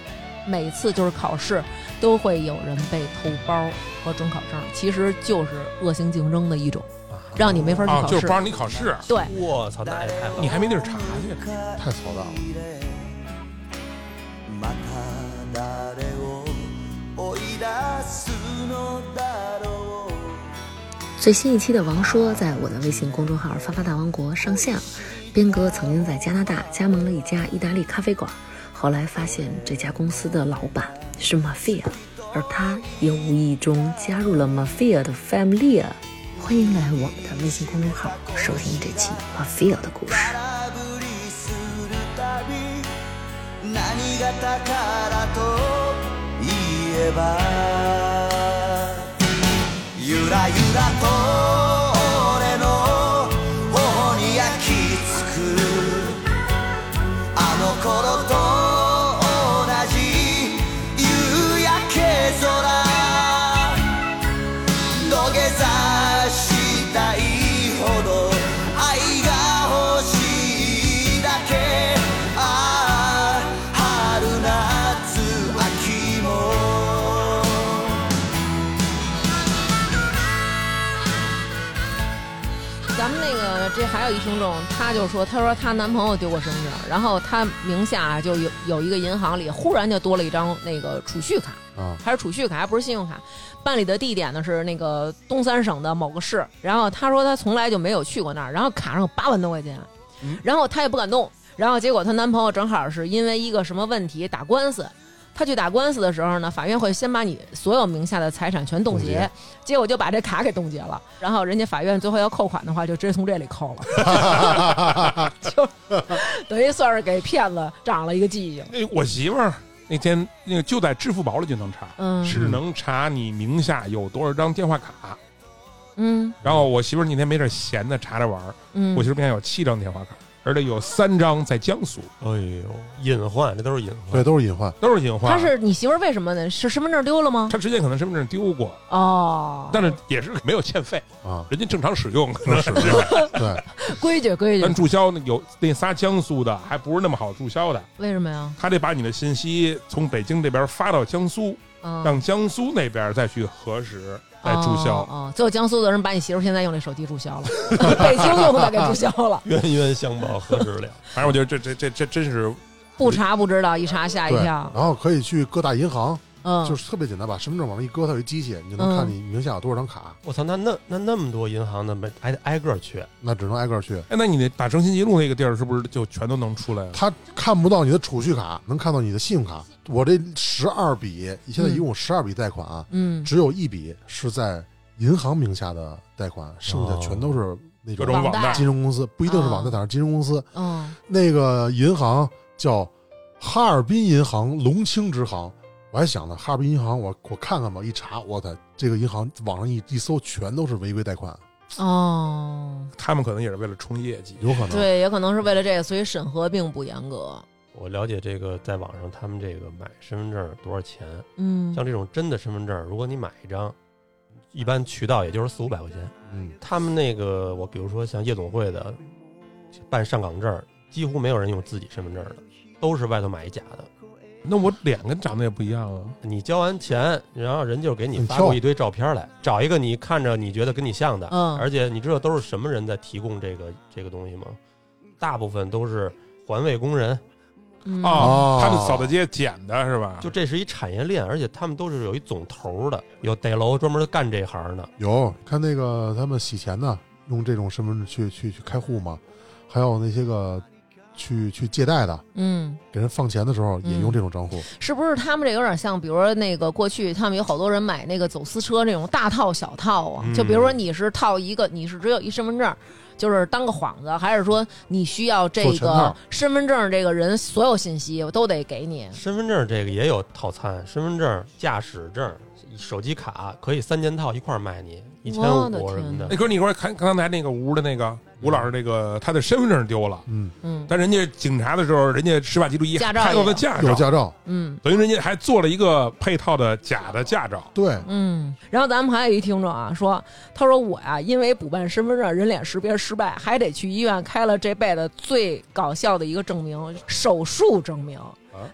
每次就是考试都会有人被偷包和准考证，其实就是恶性竞争的一种，让你没法去啊，考试。就是不让你考试，对，我操，那也太你还没地儿查去。太操蛋了。また誰を追い出すのだろう最新一期的《王说》在我的微信公众号“发发大王国”上线了。边哥曾经在加拿大加盟了一家意大利咖啡馆，后来发现这家公司的老板是 mafia， 而他也无意中加入了 mafia 的 family。欢迎来我们的微信公众号收听这期 mafia 的故事。空振りするたび何が宝と言えばゆらゆらと 有一听众，她就说，她说她男朋友丢过身份证，然后她名下就有有一个银行里忽然就多了一张那个储蓄卡，啊，还是储蓄卡，还不是信用卡。办理的地点呢是那个东三省的某个市，然后她说她从来就没有去过那儿，然后卡上有八万多块钱，然后她也不敢动，然后结果她男朋友正好是因为一个什么问题打官司。他去打官司的时候呢，法院会先把你所有名下的财产全冻结冻结，结果就把这卡给冻结了。然后人家法院最后要扣款的话，就直接从这里扣了，就等于算是给骗子长了一个记性。哎我媳妇儿那天那个就在支付宝里就能查，嗯是能查你名下有多少张电话卡。嗯然后我媳妇儿那天没点闲的查着玩儿，嗯，我媳妇儿名下有七张电话卡，而且有三张在江苏，哎呦，隐患，这都是隐患对，都是隐患。都是隐患。他是你媳妇儿为什么呢？是身份证丢了吗？他之前可能身份证丢过，哦，但是也是没有欠费，啊，人家正常使用，可能是。对，规矩规矩，但注销那有那仨江苏的还不是那么好注销的，为什么呀？他得把你的信息从北京这边发到江苏，嗯，让江苏那边再去核实再注销。哦，哦最后江苏的人把你媳妇现在用这手机注销了，北京用的给注销了，冤冤相报何时了？反正我觉得这这这这真是不查不知道，一查吓一，跳。然后可以去各大银行，嗯，就是特别简单，把身份证往那一搁，它有一机器，你就能看你名下有多少张卡，我操，那那那那么多银行的没挨挨个去，那只能挨个去。哎，那你那打征信记录那个地儿是不是就全都能出来了？他看不到你的储蓄卡，能看到你的信用卡。我这十二笔，现在一共有十二笔贷款啊，嗯，只有一笔是在银行名下的贷款，剩下全都是那种各种网网贷。贷金融公司，不一定是网贷，哦但是金融公司。嗯。那个银行叫哈尔滨银行龙清支行，我还想呢，哈尔滨银行我我看看吧，一查，我操，这个银行网上一一搜，全都是违规贷款，哦，他们可能也是为了冲业绩。有可能。对，也可能是为了这个，所以审核并不严格。我了解这个，在网上他们这个买身份证多少钱？嗯，像这种真的身份证，如果你买一张，一般渠道也就是四五百块钱。嗯，他们那个，我比如说像夜总会的办上岗证，几乎没有人用自己身份证的，都是外头买一假的。那我脸跟长得也不一样啊。你交完钱，然后人就给你发过一堆照片来，找一个你看着你觉得跟你像的，嗯而且你知道都是什么人在提供这个这个东西吗？大部分都是环卫工人，嗯哦，他们扫大街捡的是吧？就这是一产业链，而且他们都是有一总头的，有逮楼专门干这行的。有看那个他们洗钱的，用这种身份证去去去开户嘛，还有那些个去去借贷的，嗯，给人放钱的时候也用这种账户。是不是他们这有点像，比如说那个过去他们有好多人买那个走私车那种大套小套啊？嗯就比如说你是套一个，你是只有一身份证。就是当个幌子，还是说你需要这个身份证这个人所有信息我都得给你？身份证这个也有套餐，身份证、驾驶证、手机卡可以三件套一块儿卖你，一千五什么的天哪哎，。哥，你一会儿看刚才那个吴的那个吴老师那个他的身份证丢了，嗯，嗯但人家警察的时候，人家执法记录仪驾照看到的驾照，有驾照，嗯等于人家还做了一个配套的假的驾照。对，嗯。然后咱们还有一听众啊，说他说我呀，因为补办身份证人脸识别失败，还得去医院开了这辈子最搞笑的一个证明——手术证明。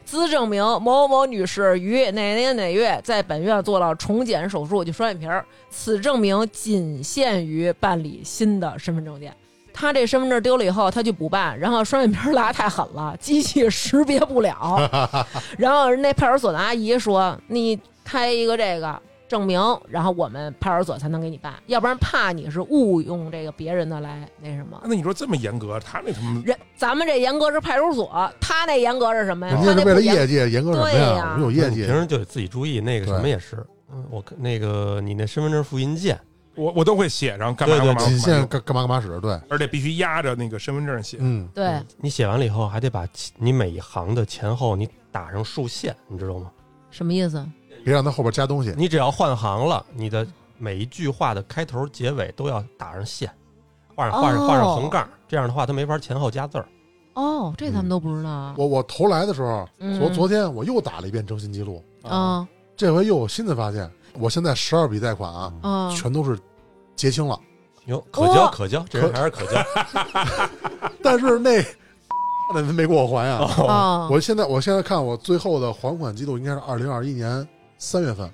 兹证明某某女士于哪年哪月在本院做了重检手术，就双眼皮儿。此证明仅限于办理新的身份证件。他这身份证丢了以后，他去补办，然后双眼皮儿拉太狠了，机器识别不了。然后人那派出所的阿姨说：“你开一个这个证明，然后我们派出所才能给你办，要不然怕你是误用这个别人的来那什么。”那你说这么严格，他那什么人咱们这严格是派出所，他那严格是什么呀？人家是为了业绩，严格什么对呀呀？我们有业绩平，时就得自己注意那个什么也是。嗯，我那个你那身份证复印件，我我都会写上干嘛对对干嘛，仅限干嘛干干嘛干嘛使，对，而且必须压着那个身份证写。嗯，对，你写完了以后还得把你每一行的前后你打上竖线，你知道吗？什么意思？别让他后边加东西。你只要换行了，你的每一句话的开头、结尾都要打上线，画上画上哦画上横杠，这样的话它没法前后加字儿。哦，这他们都不知道啊。我我头来的时候，嗯昨昨天我又打了一遍征信记录，啊这回又有新的发现。我现在十二笔贷款啊，啊！全都是结清了，哟，可交可交，这人还是可交。但是那那没给我还呀。啊！我现在我现在看我最后的还款记录应该是二零二一年三月份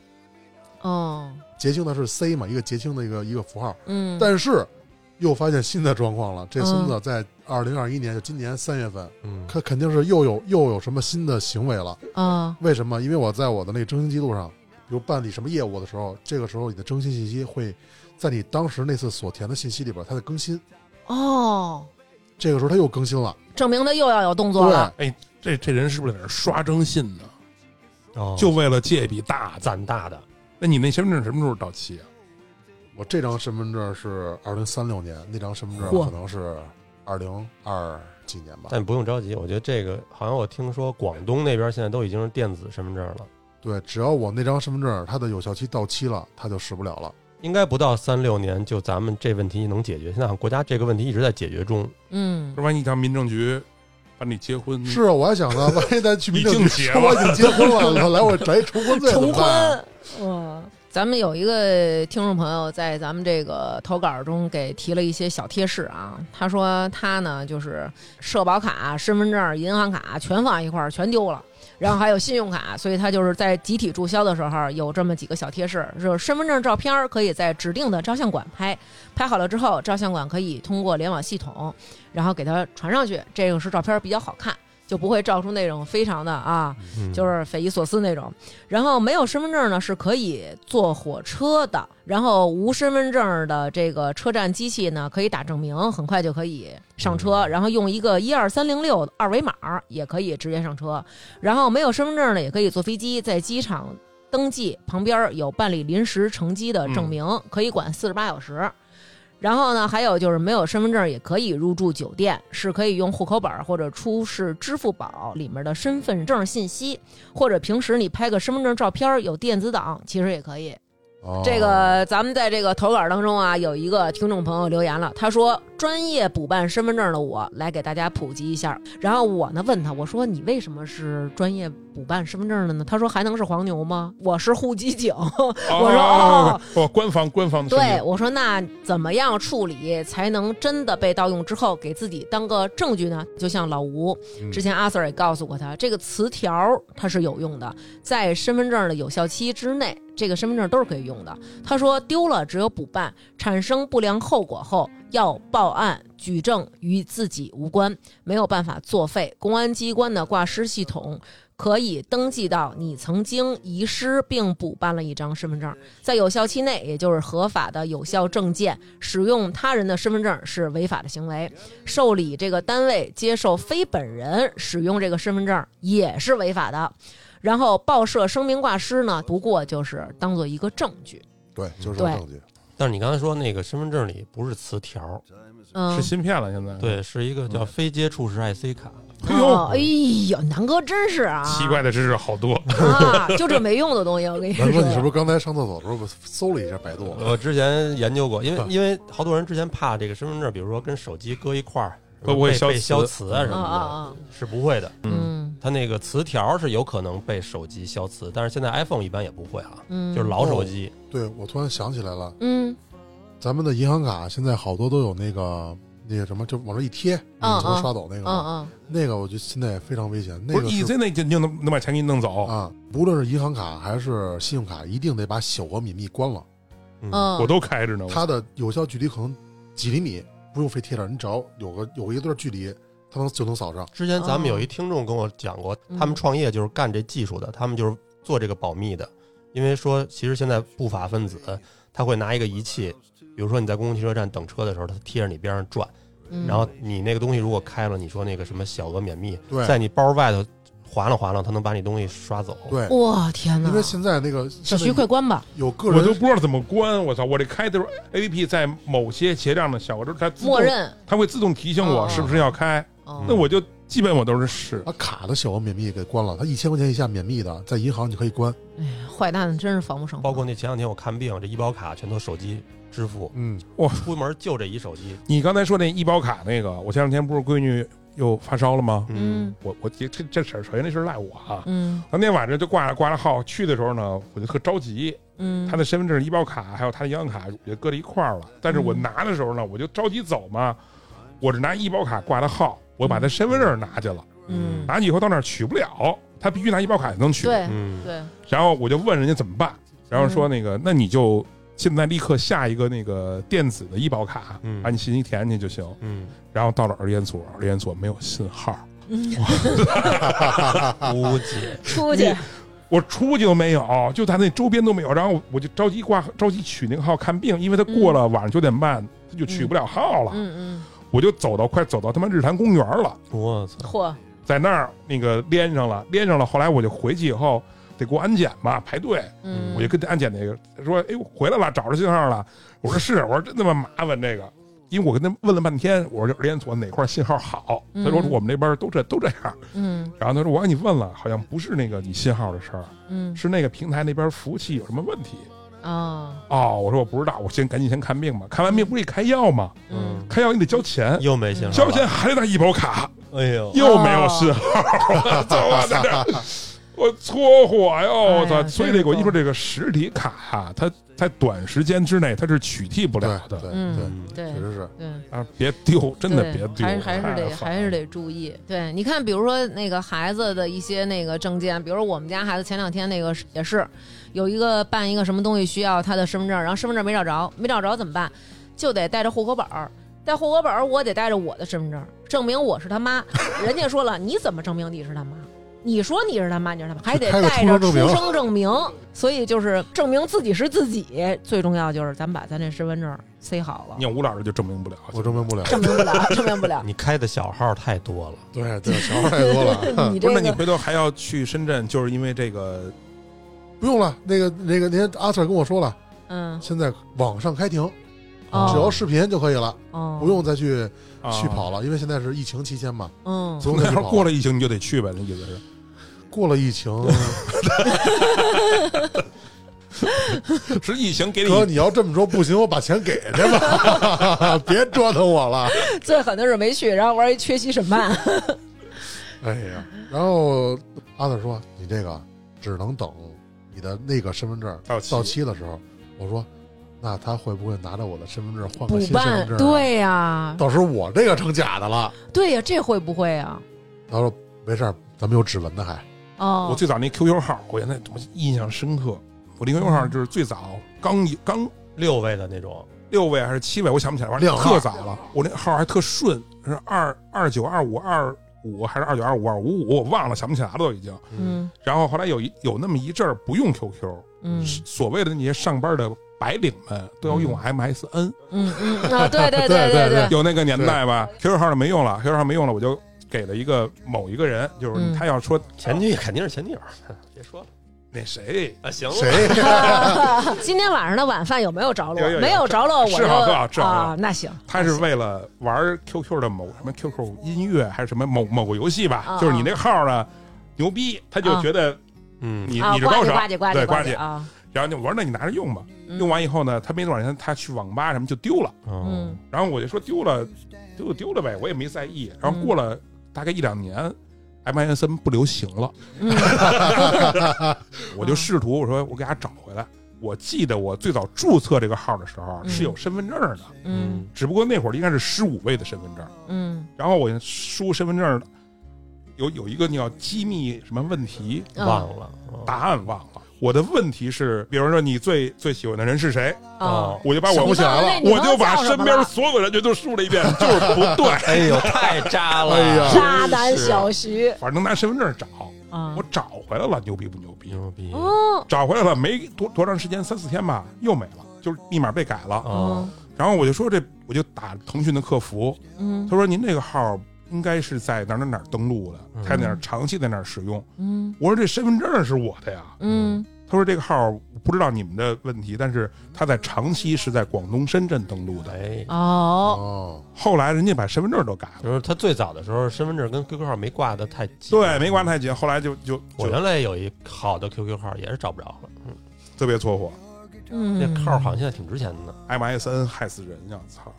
哦，结清的是 C 嘛，一个结清的一个一个符号，嗯，但是又发现新的状况了。这孙子在二零二一年，就今年三月份，嗯，他肯定是又有又有什么新的行为了。啊为什么？因为我在我的那个征信记录上，比如办理什么业务的时候，这个时候你的征信信息会在你当时那次所填的信息里边，它在更新。哦，这个时候他又更新了，证明他又要有动作了。哎这这人是不是在那刷征信呢？哦就为了借一笔大的？攒大的，那你那身份证什么时候到期啊？我这张身份证是二零三六年，那张身份证嚯可能是二零二几年吧。但不用着急，我觉得这个好像我听说广东那边现在都已经是电子身份证了，对，只要我那张身份证它的有效期到期了，它就使不了了。应该不到三六年就咱们这问题能解决。现在好像国家这个问题一直在解决中。嗯，这，万一你到民政局办理结婚，是啊，我还想呢，万一咱去民政局我已经结婚了，来我来重婚罪怎重么办？婚，哇！咱们有一个听众朋友在咱们这个投稿中给提了一些小贴士啊，他说他呢就是社保卡、身份证、银行卡全放一块儿，全丢了。然后还有信用卡，所以他就是在集体注销的时候有这么几个小贴士，就是身份证照片可以在指定的照相馆拍，拍好了之后，照相馆可以通过联网系统，然后给它传上去，这个是照片比较好看，就不会照出那种非常的啊，嗯，就是匪夷所思那种。然后没有身份证呢是可以坐火车的，然后无身份证的这个车站机器呢可以打证明，很快就可以上车，然后用一个一二三零六二维码也可以直接上车。然后没有身份证呢也可以坐飞机，在机场登记，旁边有办理临时乘机的证明，可以管四十八小时。然后呢，还有就是没有身份证也可以入住酒店，是可以用户口本或者出示支付宝里面的身份证信息，或者平时你拍个身份证照片有电子档，其实也可以。哦这个咱们在这个投稿当中啊，有一个听众朋友留言了，他说专业补办身份证的我来给大家普及一下。然后我呢问他，我说你为什么是专业补办身份证的呢？他说还能是黄牛吗？我是户籍警。我说哦，哦，官方官方的对，我说那怎么样处理才能真的被盗用之后给自己当个证据呢？就像老吴嗯之前阿 Sir 也告诉过他，这个词条它是有用的，在身份证的有效期之内，这个身份证都是可以用的。他说丢了只有补办，产生不良后果后要报案举证，与自己无关，没有办法作废。公安机关的挂失系统。可以登记到你曾经遗失并补办了一张身份证，在有效期内，也就是合法的有效证件，使用他人的身份证是违法的行为。受理这个单位接受非本人使用这个身份证也是违法的。然后报社声明挂失呢，不过就是当做一个证据。对，就是对证据。但是你刚才说那个身份证里不是磁条，嗯是，芯片了，现在对，是一个叫非接触式 IC 卡。哎呦哦，哎呦，南哥真是啊，奇怪的知识好多。啊，就这没用的东西，我跟你说。南哥，你是不是刚才上厕所的时候搜了一下百度？我之前研究过，因为因为好多人之前怕这个身份证，比如说跟手机搁一块儿，会不会消被被消磁磁啊什么啊啊啊的？是不会的。嗯它那个磁条是有可能被手机消磁，但是现在 iPhone 一般也不会啊，嗯，就是老手机。对，我突然想起来了，嗯咱们的银行卡现在好多都有那个那个什么，就往这一贴，嗯能刷走那个嗯嘛。嗯那个我觉得现在也非常危险。那不是个 EZ 那就就能能把钱给你弄走，啊，无论是银行卡还是信用卡，一定得把小额免密关了。嗯，我都开着呢。我它的有效距离可能几厘米，不用非贴着，你只要有个有一段距离，它能就能扫上。之前咱们有一听众跟我讲过，嗯他们创业就是干这技术的，他们就是做这个保密的，因为说其实现在不法分子他会拿一个仪器，比如说你在公共汽车站等车的时候，他贴着你边上转，嗯然后你那个东西如果开了，你说那个什么小额免密，在你包外头划拉划拉，他能把你东西刷走。对，哇天哪！因为现在那个小徐快关吧。有个人我都不知道怎么关。我操！我这开的时候 APP 在某些结账的小额，它默，认，它会自动提醒我哦是不是要开。哦那我就基本我都是试。把卡的小额免密给关了，它一千块钱以下免密的，在银行你可以关。哎呀，坏蛋真是防不胜防。包括那前两天我看病，这医保卡全都手机支付，嗯，出门就这一手机。你刚才说那医保卡那个，我前两天不是闺女又发烧了吗？嗯我我这这这事儿首先这事儿赖我啊。嗯当天晚上就挂了挂了号去的时候呢，我就特着急，嗯，他的身份证、医保卡还有他的银行卡也搁在一块儿了。但是我嗯拿的时候呢，我就着急走嘛，我是拿医保卡挂的号，我把他身份证拿去了，嗯，拿去以后到那儿取不了，他必须拿医保卡才能取。对嗯，对，然后我就问人家怎么办，然后说那个、那你就现在立刻下一个那个电子的医保卡，嗯把你信息填进去就行。嗯，然后到了儿研所，儿研所没有信号，估计出去，我出去都没有，就他那周边都没有。然后我就着急挂，着急取那个号看病，因为他过了晚上九点半，他就取不了号了。嗯嗯我就走到快走到他妈日坛公园了，我操嗯，，嚯，在那儿那个连上了，连上了。后来我就回去以后得过安检嘛，排队。嗯，我就跟安检那个说：“哎，我回来了，找着信号了。”我说：“是。”我说：“真他妈麻烦这个。”因为我跟他问了半天，我说儿研所哪块信号好？他说嗯我们那边都这都这样。嗯然后他说我让你问了，好像不是那个你信号的事儿，嗯是那个平台那边服务器有什么问题。哦，哦，我说我不知道，我先赶紧先看病吧。看完病不是得开药吗？嗯，开药你得交钱，又没信号，交钱还得拿医保卡，哎呦，又没有信号，我操！我在，我搓火哟！我操！所以这个我跟你说，这个实体卡啊，它在短时间之内它是取替不了的对嗯对，对确实是。对。啊！别丢，真的别丢，还是还是得还是得注意。对，你看，比如说那个孩子的一些那个证件，比如说我们家孩子前两天那个也是有一个办一个什么东西需要他的身份证，然后身份证没找着，没找着怎么办？就得带着户口本儿。带户口本儿，我得带着我的身份证，证明我是他妈。人家说了，你怎么证明你是他妈？你说你是他妈，你是他妈，还得带着出出生证明生证明。所以就是证明自己是自己，最重要就是咱把咱这身份证塞好了你，吴老师就证明不了，我证明不了。证明不了，证明不了。你开的小号太多了，对对，小号太多了，你这不是，那你回头还要去深圳，就是因为这个不用了。那个那个，您阿 Sir 跟我说了，嗯，现在网上开庭，哦只要视频就可以了，哦不用再去啊去跑了，因为现在是疫情期间嘛，嗯不用再去跑。那要是过了疫情你就得去呗，那意思是。过了疫情，是疫情给哥，你你要这么说不行，我把钱给去吧，别折腾我了。最狠的是没去，然后玩一缺席审判。哎呀，然后阿 Sir 说你这个只能等你的那个身份证到期到期的时候，我说那他会不会拿着我的身份证换个新身份证、啊？，对呀、到时候我这个成假的了。对呀、这会不会啊？他说没事儿，咱们有指纹的还。哦，我最早那 QQ 号，我现在我印象深刻。我那 QQ 号就是最早刚一刚六位的那种，六位还是七位，我想不起来，反正靓号特早了。我那号还特顺，是二二九二五二五还是二九二五二五五，我忘了，想不起来了都已经。嗯。然后后来有一有那么一阵儿不用 QQ，嗯。所谓的那些上班的白领们都要用 MSN，嗯嗯啊，对对对 对对有那个年代吧？QQ 号就没用了，QQ 号没用了，我就给了一个某一个人，就是嗯。他要说前女友肯定是前女友，别说了那谁。啊，行了，谁？今天晚上的晚饭有没有着落？有有有没有着落，我是好是好是就好啊，那行，他是为了玩 QQ 的某什么 QQ 音乐还是什么某某个游戏吧，啊就是你那号呢牛逼，他就觉得嗯，你、啊，你是高手，呱唧呱唧对呱唧。啊，然后就我说那你拿着用吧，嗯用完以后呢，他没多少天他去网吧什么就丢了，嗯嗯然后我就说丢了，丢就丢了呗，我也没在意。然后嗯过了大概一两年。MSN 不流行了，嗯 我就试图我说我给他找回来。我记得我最早注册这个号的时候嗯是有身份证的，嗯只不过那会儿应该是十五位的身份证。嗯然后我输身份证，有有一个叫机密什么问题，嗯忘了，答案忘了。我的问题是，比如说你最最喜欢的人是谁，哦，我就把我不起来了我就把身边所有的人全都输了一遍，就是不对。哎呦，太渣了，哎呀渣男小徐。反正能拿身份证找，啊我找回来了，牛逼不牛逼？牛逼，哦。找回来了，没多多长时间，三四天吧，又没了，就是密码被改了。哦，然后我就说这，我就打腾讯的客服，嗯。他说您这个号应该是在哪儿哪儿哪儿登录的，嗯他在那儿长期在那儿使用。嗯我说这身份证是我的呀。嗯他说这个号不知道你们的问题，但是他在长期是在广东深圳登录的。哎，哦哦，后来人家把身份证都改了，就是他最早的时候，身份证跟 QQ 号没挂的太紧，对，没挂太紧。后来就就就我原来有一好的 QQ 号，也是找不着了，嗯，特别搓火嗯，那号好像现在挺值钱的，，MSN 害死人呀！操！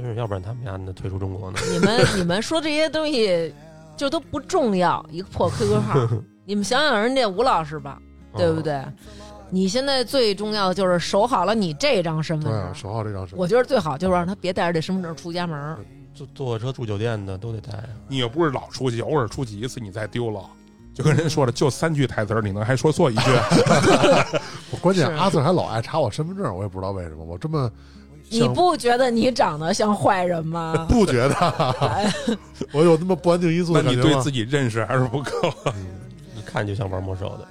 真是要不然他们家那退出中国呢？你们你们说这些东西就都不重要，一个破 QQ 号，你们想想人家吴老师吧，对不对？你现在最重要的就是守好了你这张身份对，证。守好这张身份。我觉得最好就是让他别带着这身份证出家门。坐坐车住酒店的都得带啊，你又不是老出去，偶尔出去一次你再丢了，就跟人说了，就三句台词，你能还说错一句？我关键阿 Sir 还老爱查我身份证，我也不知道为什么，我这么像你不觉得你长得像坏人吗？不觉得，我有那么不安定因素那你对自？己认识还是不够。一看就像玩魔兽的。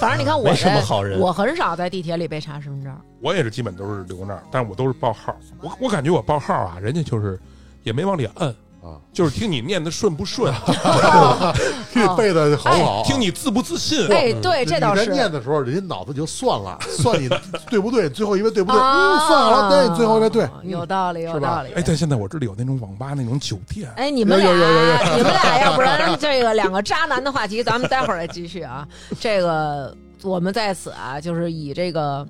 反正你看我没什么这好人我很少在地铁里被查身份证。我也是基本都是留那儿，但是我都是报号。我我感觉我报号啊，人家就是也没往里摁，啊，就是听你念的顺不顺，听你背的好不好？听你自不自信。哎，对，这倒是。念的时候，人家脑子就算了，算你对不对，最后一位对不对？算好了，对，最后一位对。有道理，有道理。哎，但现在我这里有那种网吧那种酒店，哎，你们俩，有有有有有你们俩要不然这个两个渣男的话题，咱们待会儿再继续啊。这个我们在此啊，就是以这个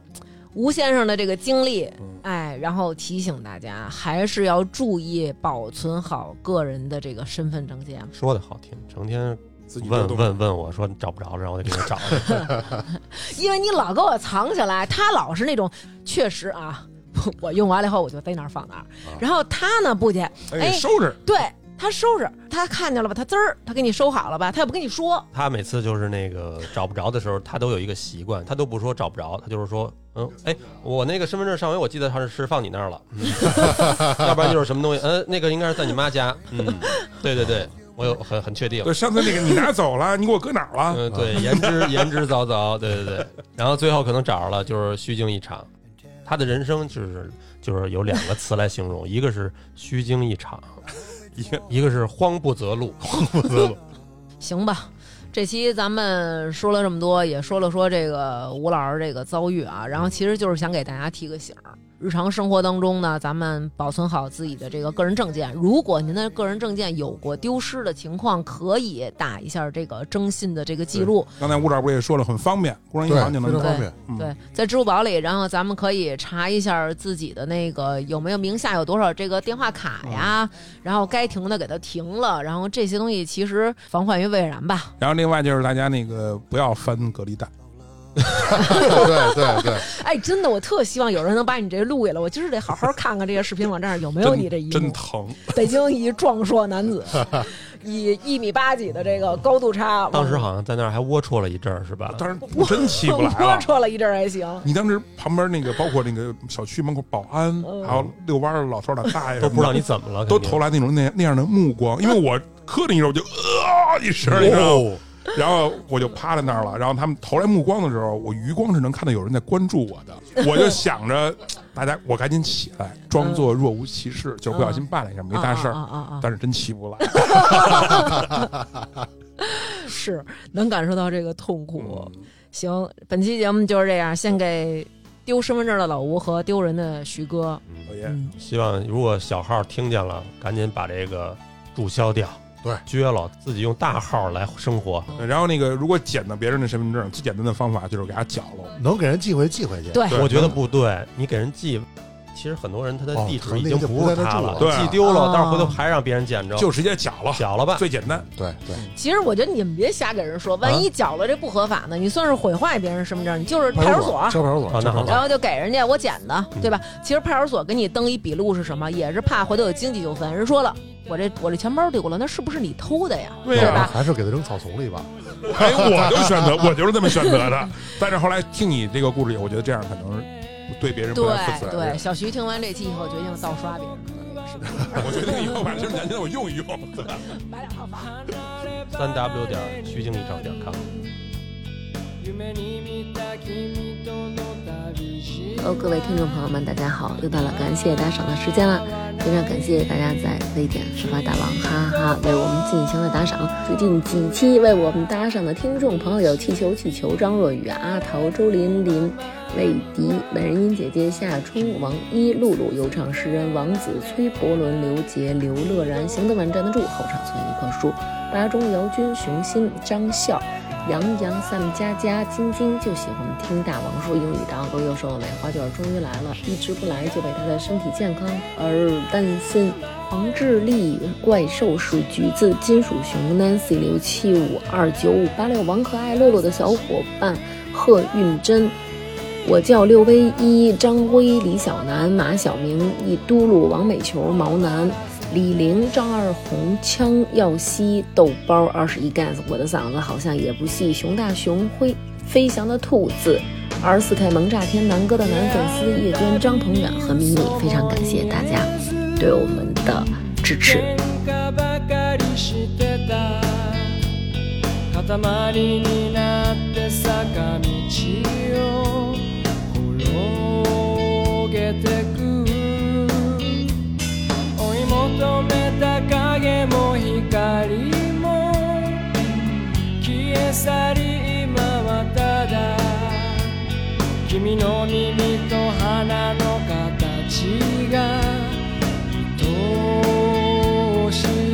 吴先生的这个经历，哎，然后提醒大家，还是要注意保存好个人的这个身份证件。说的好听，成天自己问问问我说你找不着，然后我就给你找了。因为你老给我藏起来，他老是那种确实啊，我用完了以后我就在那儿放那儿，然后他呢不去，哎哎收拾。对他收拾，他看见了吧，他滋儿，他给你收好了吧，他也不跟你说，他每次就是那个找不着的时候，他都有一个习惯，他都不说找不着，他就是说，嗯，哎，我那个身份证上回我记得他是是放你那儿了，嗯，要不然就是什么东西，嗯，那个应该是在你妈家，嗯，对对对，我有很很确定对，，上次那个你拿走了，你给我搁哪儿了？嗯，对，言之言之凿凿，对对对，然后最后可能找着了，就是虚惊一场。他的人生就是就是有两个词来形容，一个是虚惊一场，一个一个是慌不择路。行吧。这期咱们说了这么多，也说了说这个吴老师这个遭遇啊，然后其实就是想给大家提个醒儿。日常生活当中呢，咱们保存好自己的这个个人证件。如果您的个人证件有过丢失的情况，可以打一下这个征信的这个记录。刚才吴老师不也说了，很方便，工商银，行就能方便。嗯对，在支付宝里，然后咱们可以查一下自己的那个有没有名下有多少这个电话卡呀，然后该停的给它停了，然后这些东西其实防患于未然吧。然后另外就是大家那个不要翻隔离带，对对对，哎，真的，我特希望有人能把你这录下来，我今儿得好好看看这个视频网站上有没有你这一幕。真疼。北京一壮硕男子，以一米八几的这个高度差，当时好像在那儿还龌龊了一阵儿，是吧？当时真起不来龌了。龊了一阵儿还行。你当时旁边那个，包括那个小区门口保安，嗯还有遛弯的老头老大爷，都不知道你怎么了，都投来那种那那样的目光，因为我磕着一手就啊一声，你知道吗？哦，然后我就趴在那儿了，然后他们投来目光的时候，我余光是能看到有人在关注我的，我就想着大家，我赶紧起来，装作若无其事，就不小心绊了一下，没大事儿，啊啊啊啊啊但是真起不来。是能感受到这个痛苦。嗯行，本期节目就是这样，献给丢身份证的老吴和丢人的徐哥。嗯，希望如果小号听见了，赶紧把这个注销掉，对，撅了，自己用大号来生活。然后那个，如果捡到别人的身份证，最简单的方法就是给他缴了。能给人寄回寄回去。对，我觉得不对，你给人寄，其实很多人他的哦地址已经不那个就不在是他了，那住了对寄丢了，啊到时候回头还让别人捡着，就直接缴了，缴了吧。最简单。对对，其实我觉得你们别瞎给人说，万一缴了这不合法呢，你算是毁坏别人身份证，你就是派出所。交派出所，啊那好吧然后就给人家我捡的，嗯对吧？其实派出所给你登一笔录是什么？也是怕回头有经济纠纷。人说了，我这我这钱包丢了，那是不是你偷的呀？对吧？还是给他扔草丛里吧。哎，我就选择，我就是这么选择的。但是后来听你这个故事以后，我觉得这样可能对别人不对太负责对，小徐听完这期以后，决定盗刷别人的那个视频，我觉得以后把这年轻的我用一用。买两套房。三 w 点虚惊一场点 com。哦，各位听众朋友们，大家好，又到了感谢打赏的时间了。非常感谢大家在微点发发大王哈哈哈为我们进行了打赏。最近几期为我们打赏的听众朋友有气球、气球、张若雨、阿桃、周琳琳、魏迪、美人音姐姐、夏冲、王一、露露、有唱诗人王子、崔伯伦、刘杰、刘乐然、行得稳站得住、后场村一棵树、巴中姚军、熊心、张笑。杨洋、Sam 佳佳、晶晶就喜欢听大王说英语的 uncle 又瘦美花卷终于来了，一直不来就为他的身体健康而担心。黄智立、怪兽是橘子、金属熊、Nancy 六七五二九五八六、王可爱、洛洛的小伙伴贺运珍。我叫六 V 一、张辉、李小楠、马小明、一嘟噜、王美球、毛楠、李玲、张二红、枪耀西、豆包二十一 Gans，我的嗓子好像也不细。熊大、熊辉、飞翔的兔子、二十四 K 萌炸天，南哥的男粉丝叶娟、张鹏远和 mini，非常感谢大家对我们的支持。染めた影も光も消え去り今はただ君の耳と鼻の形が愛おしい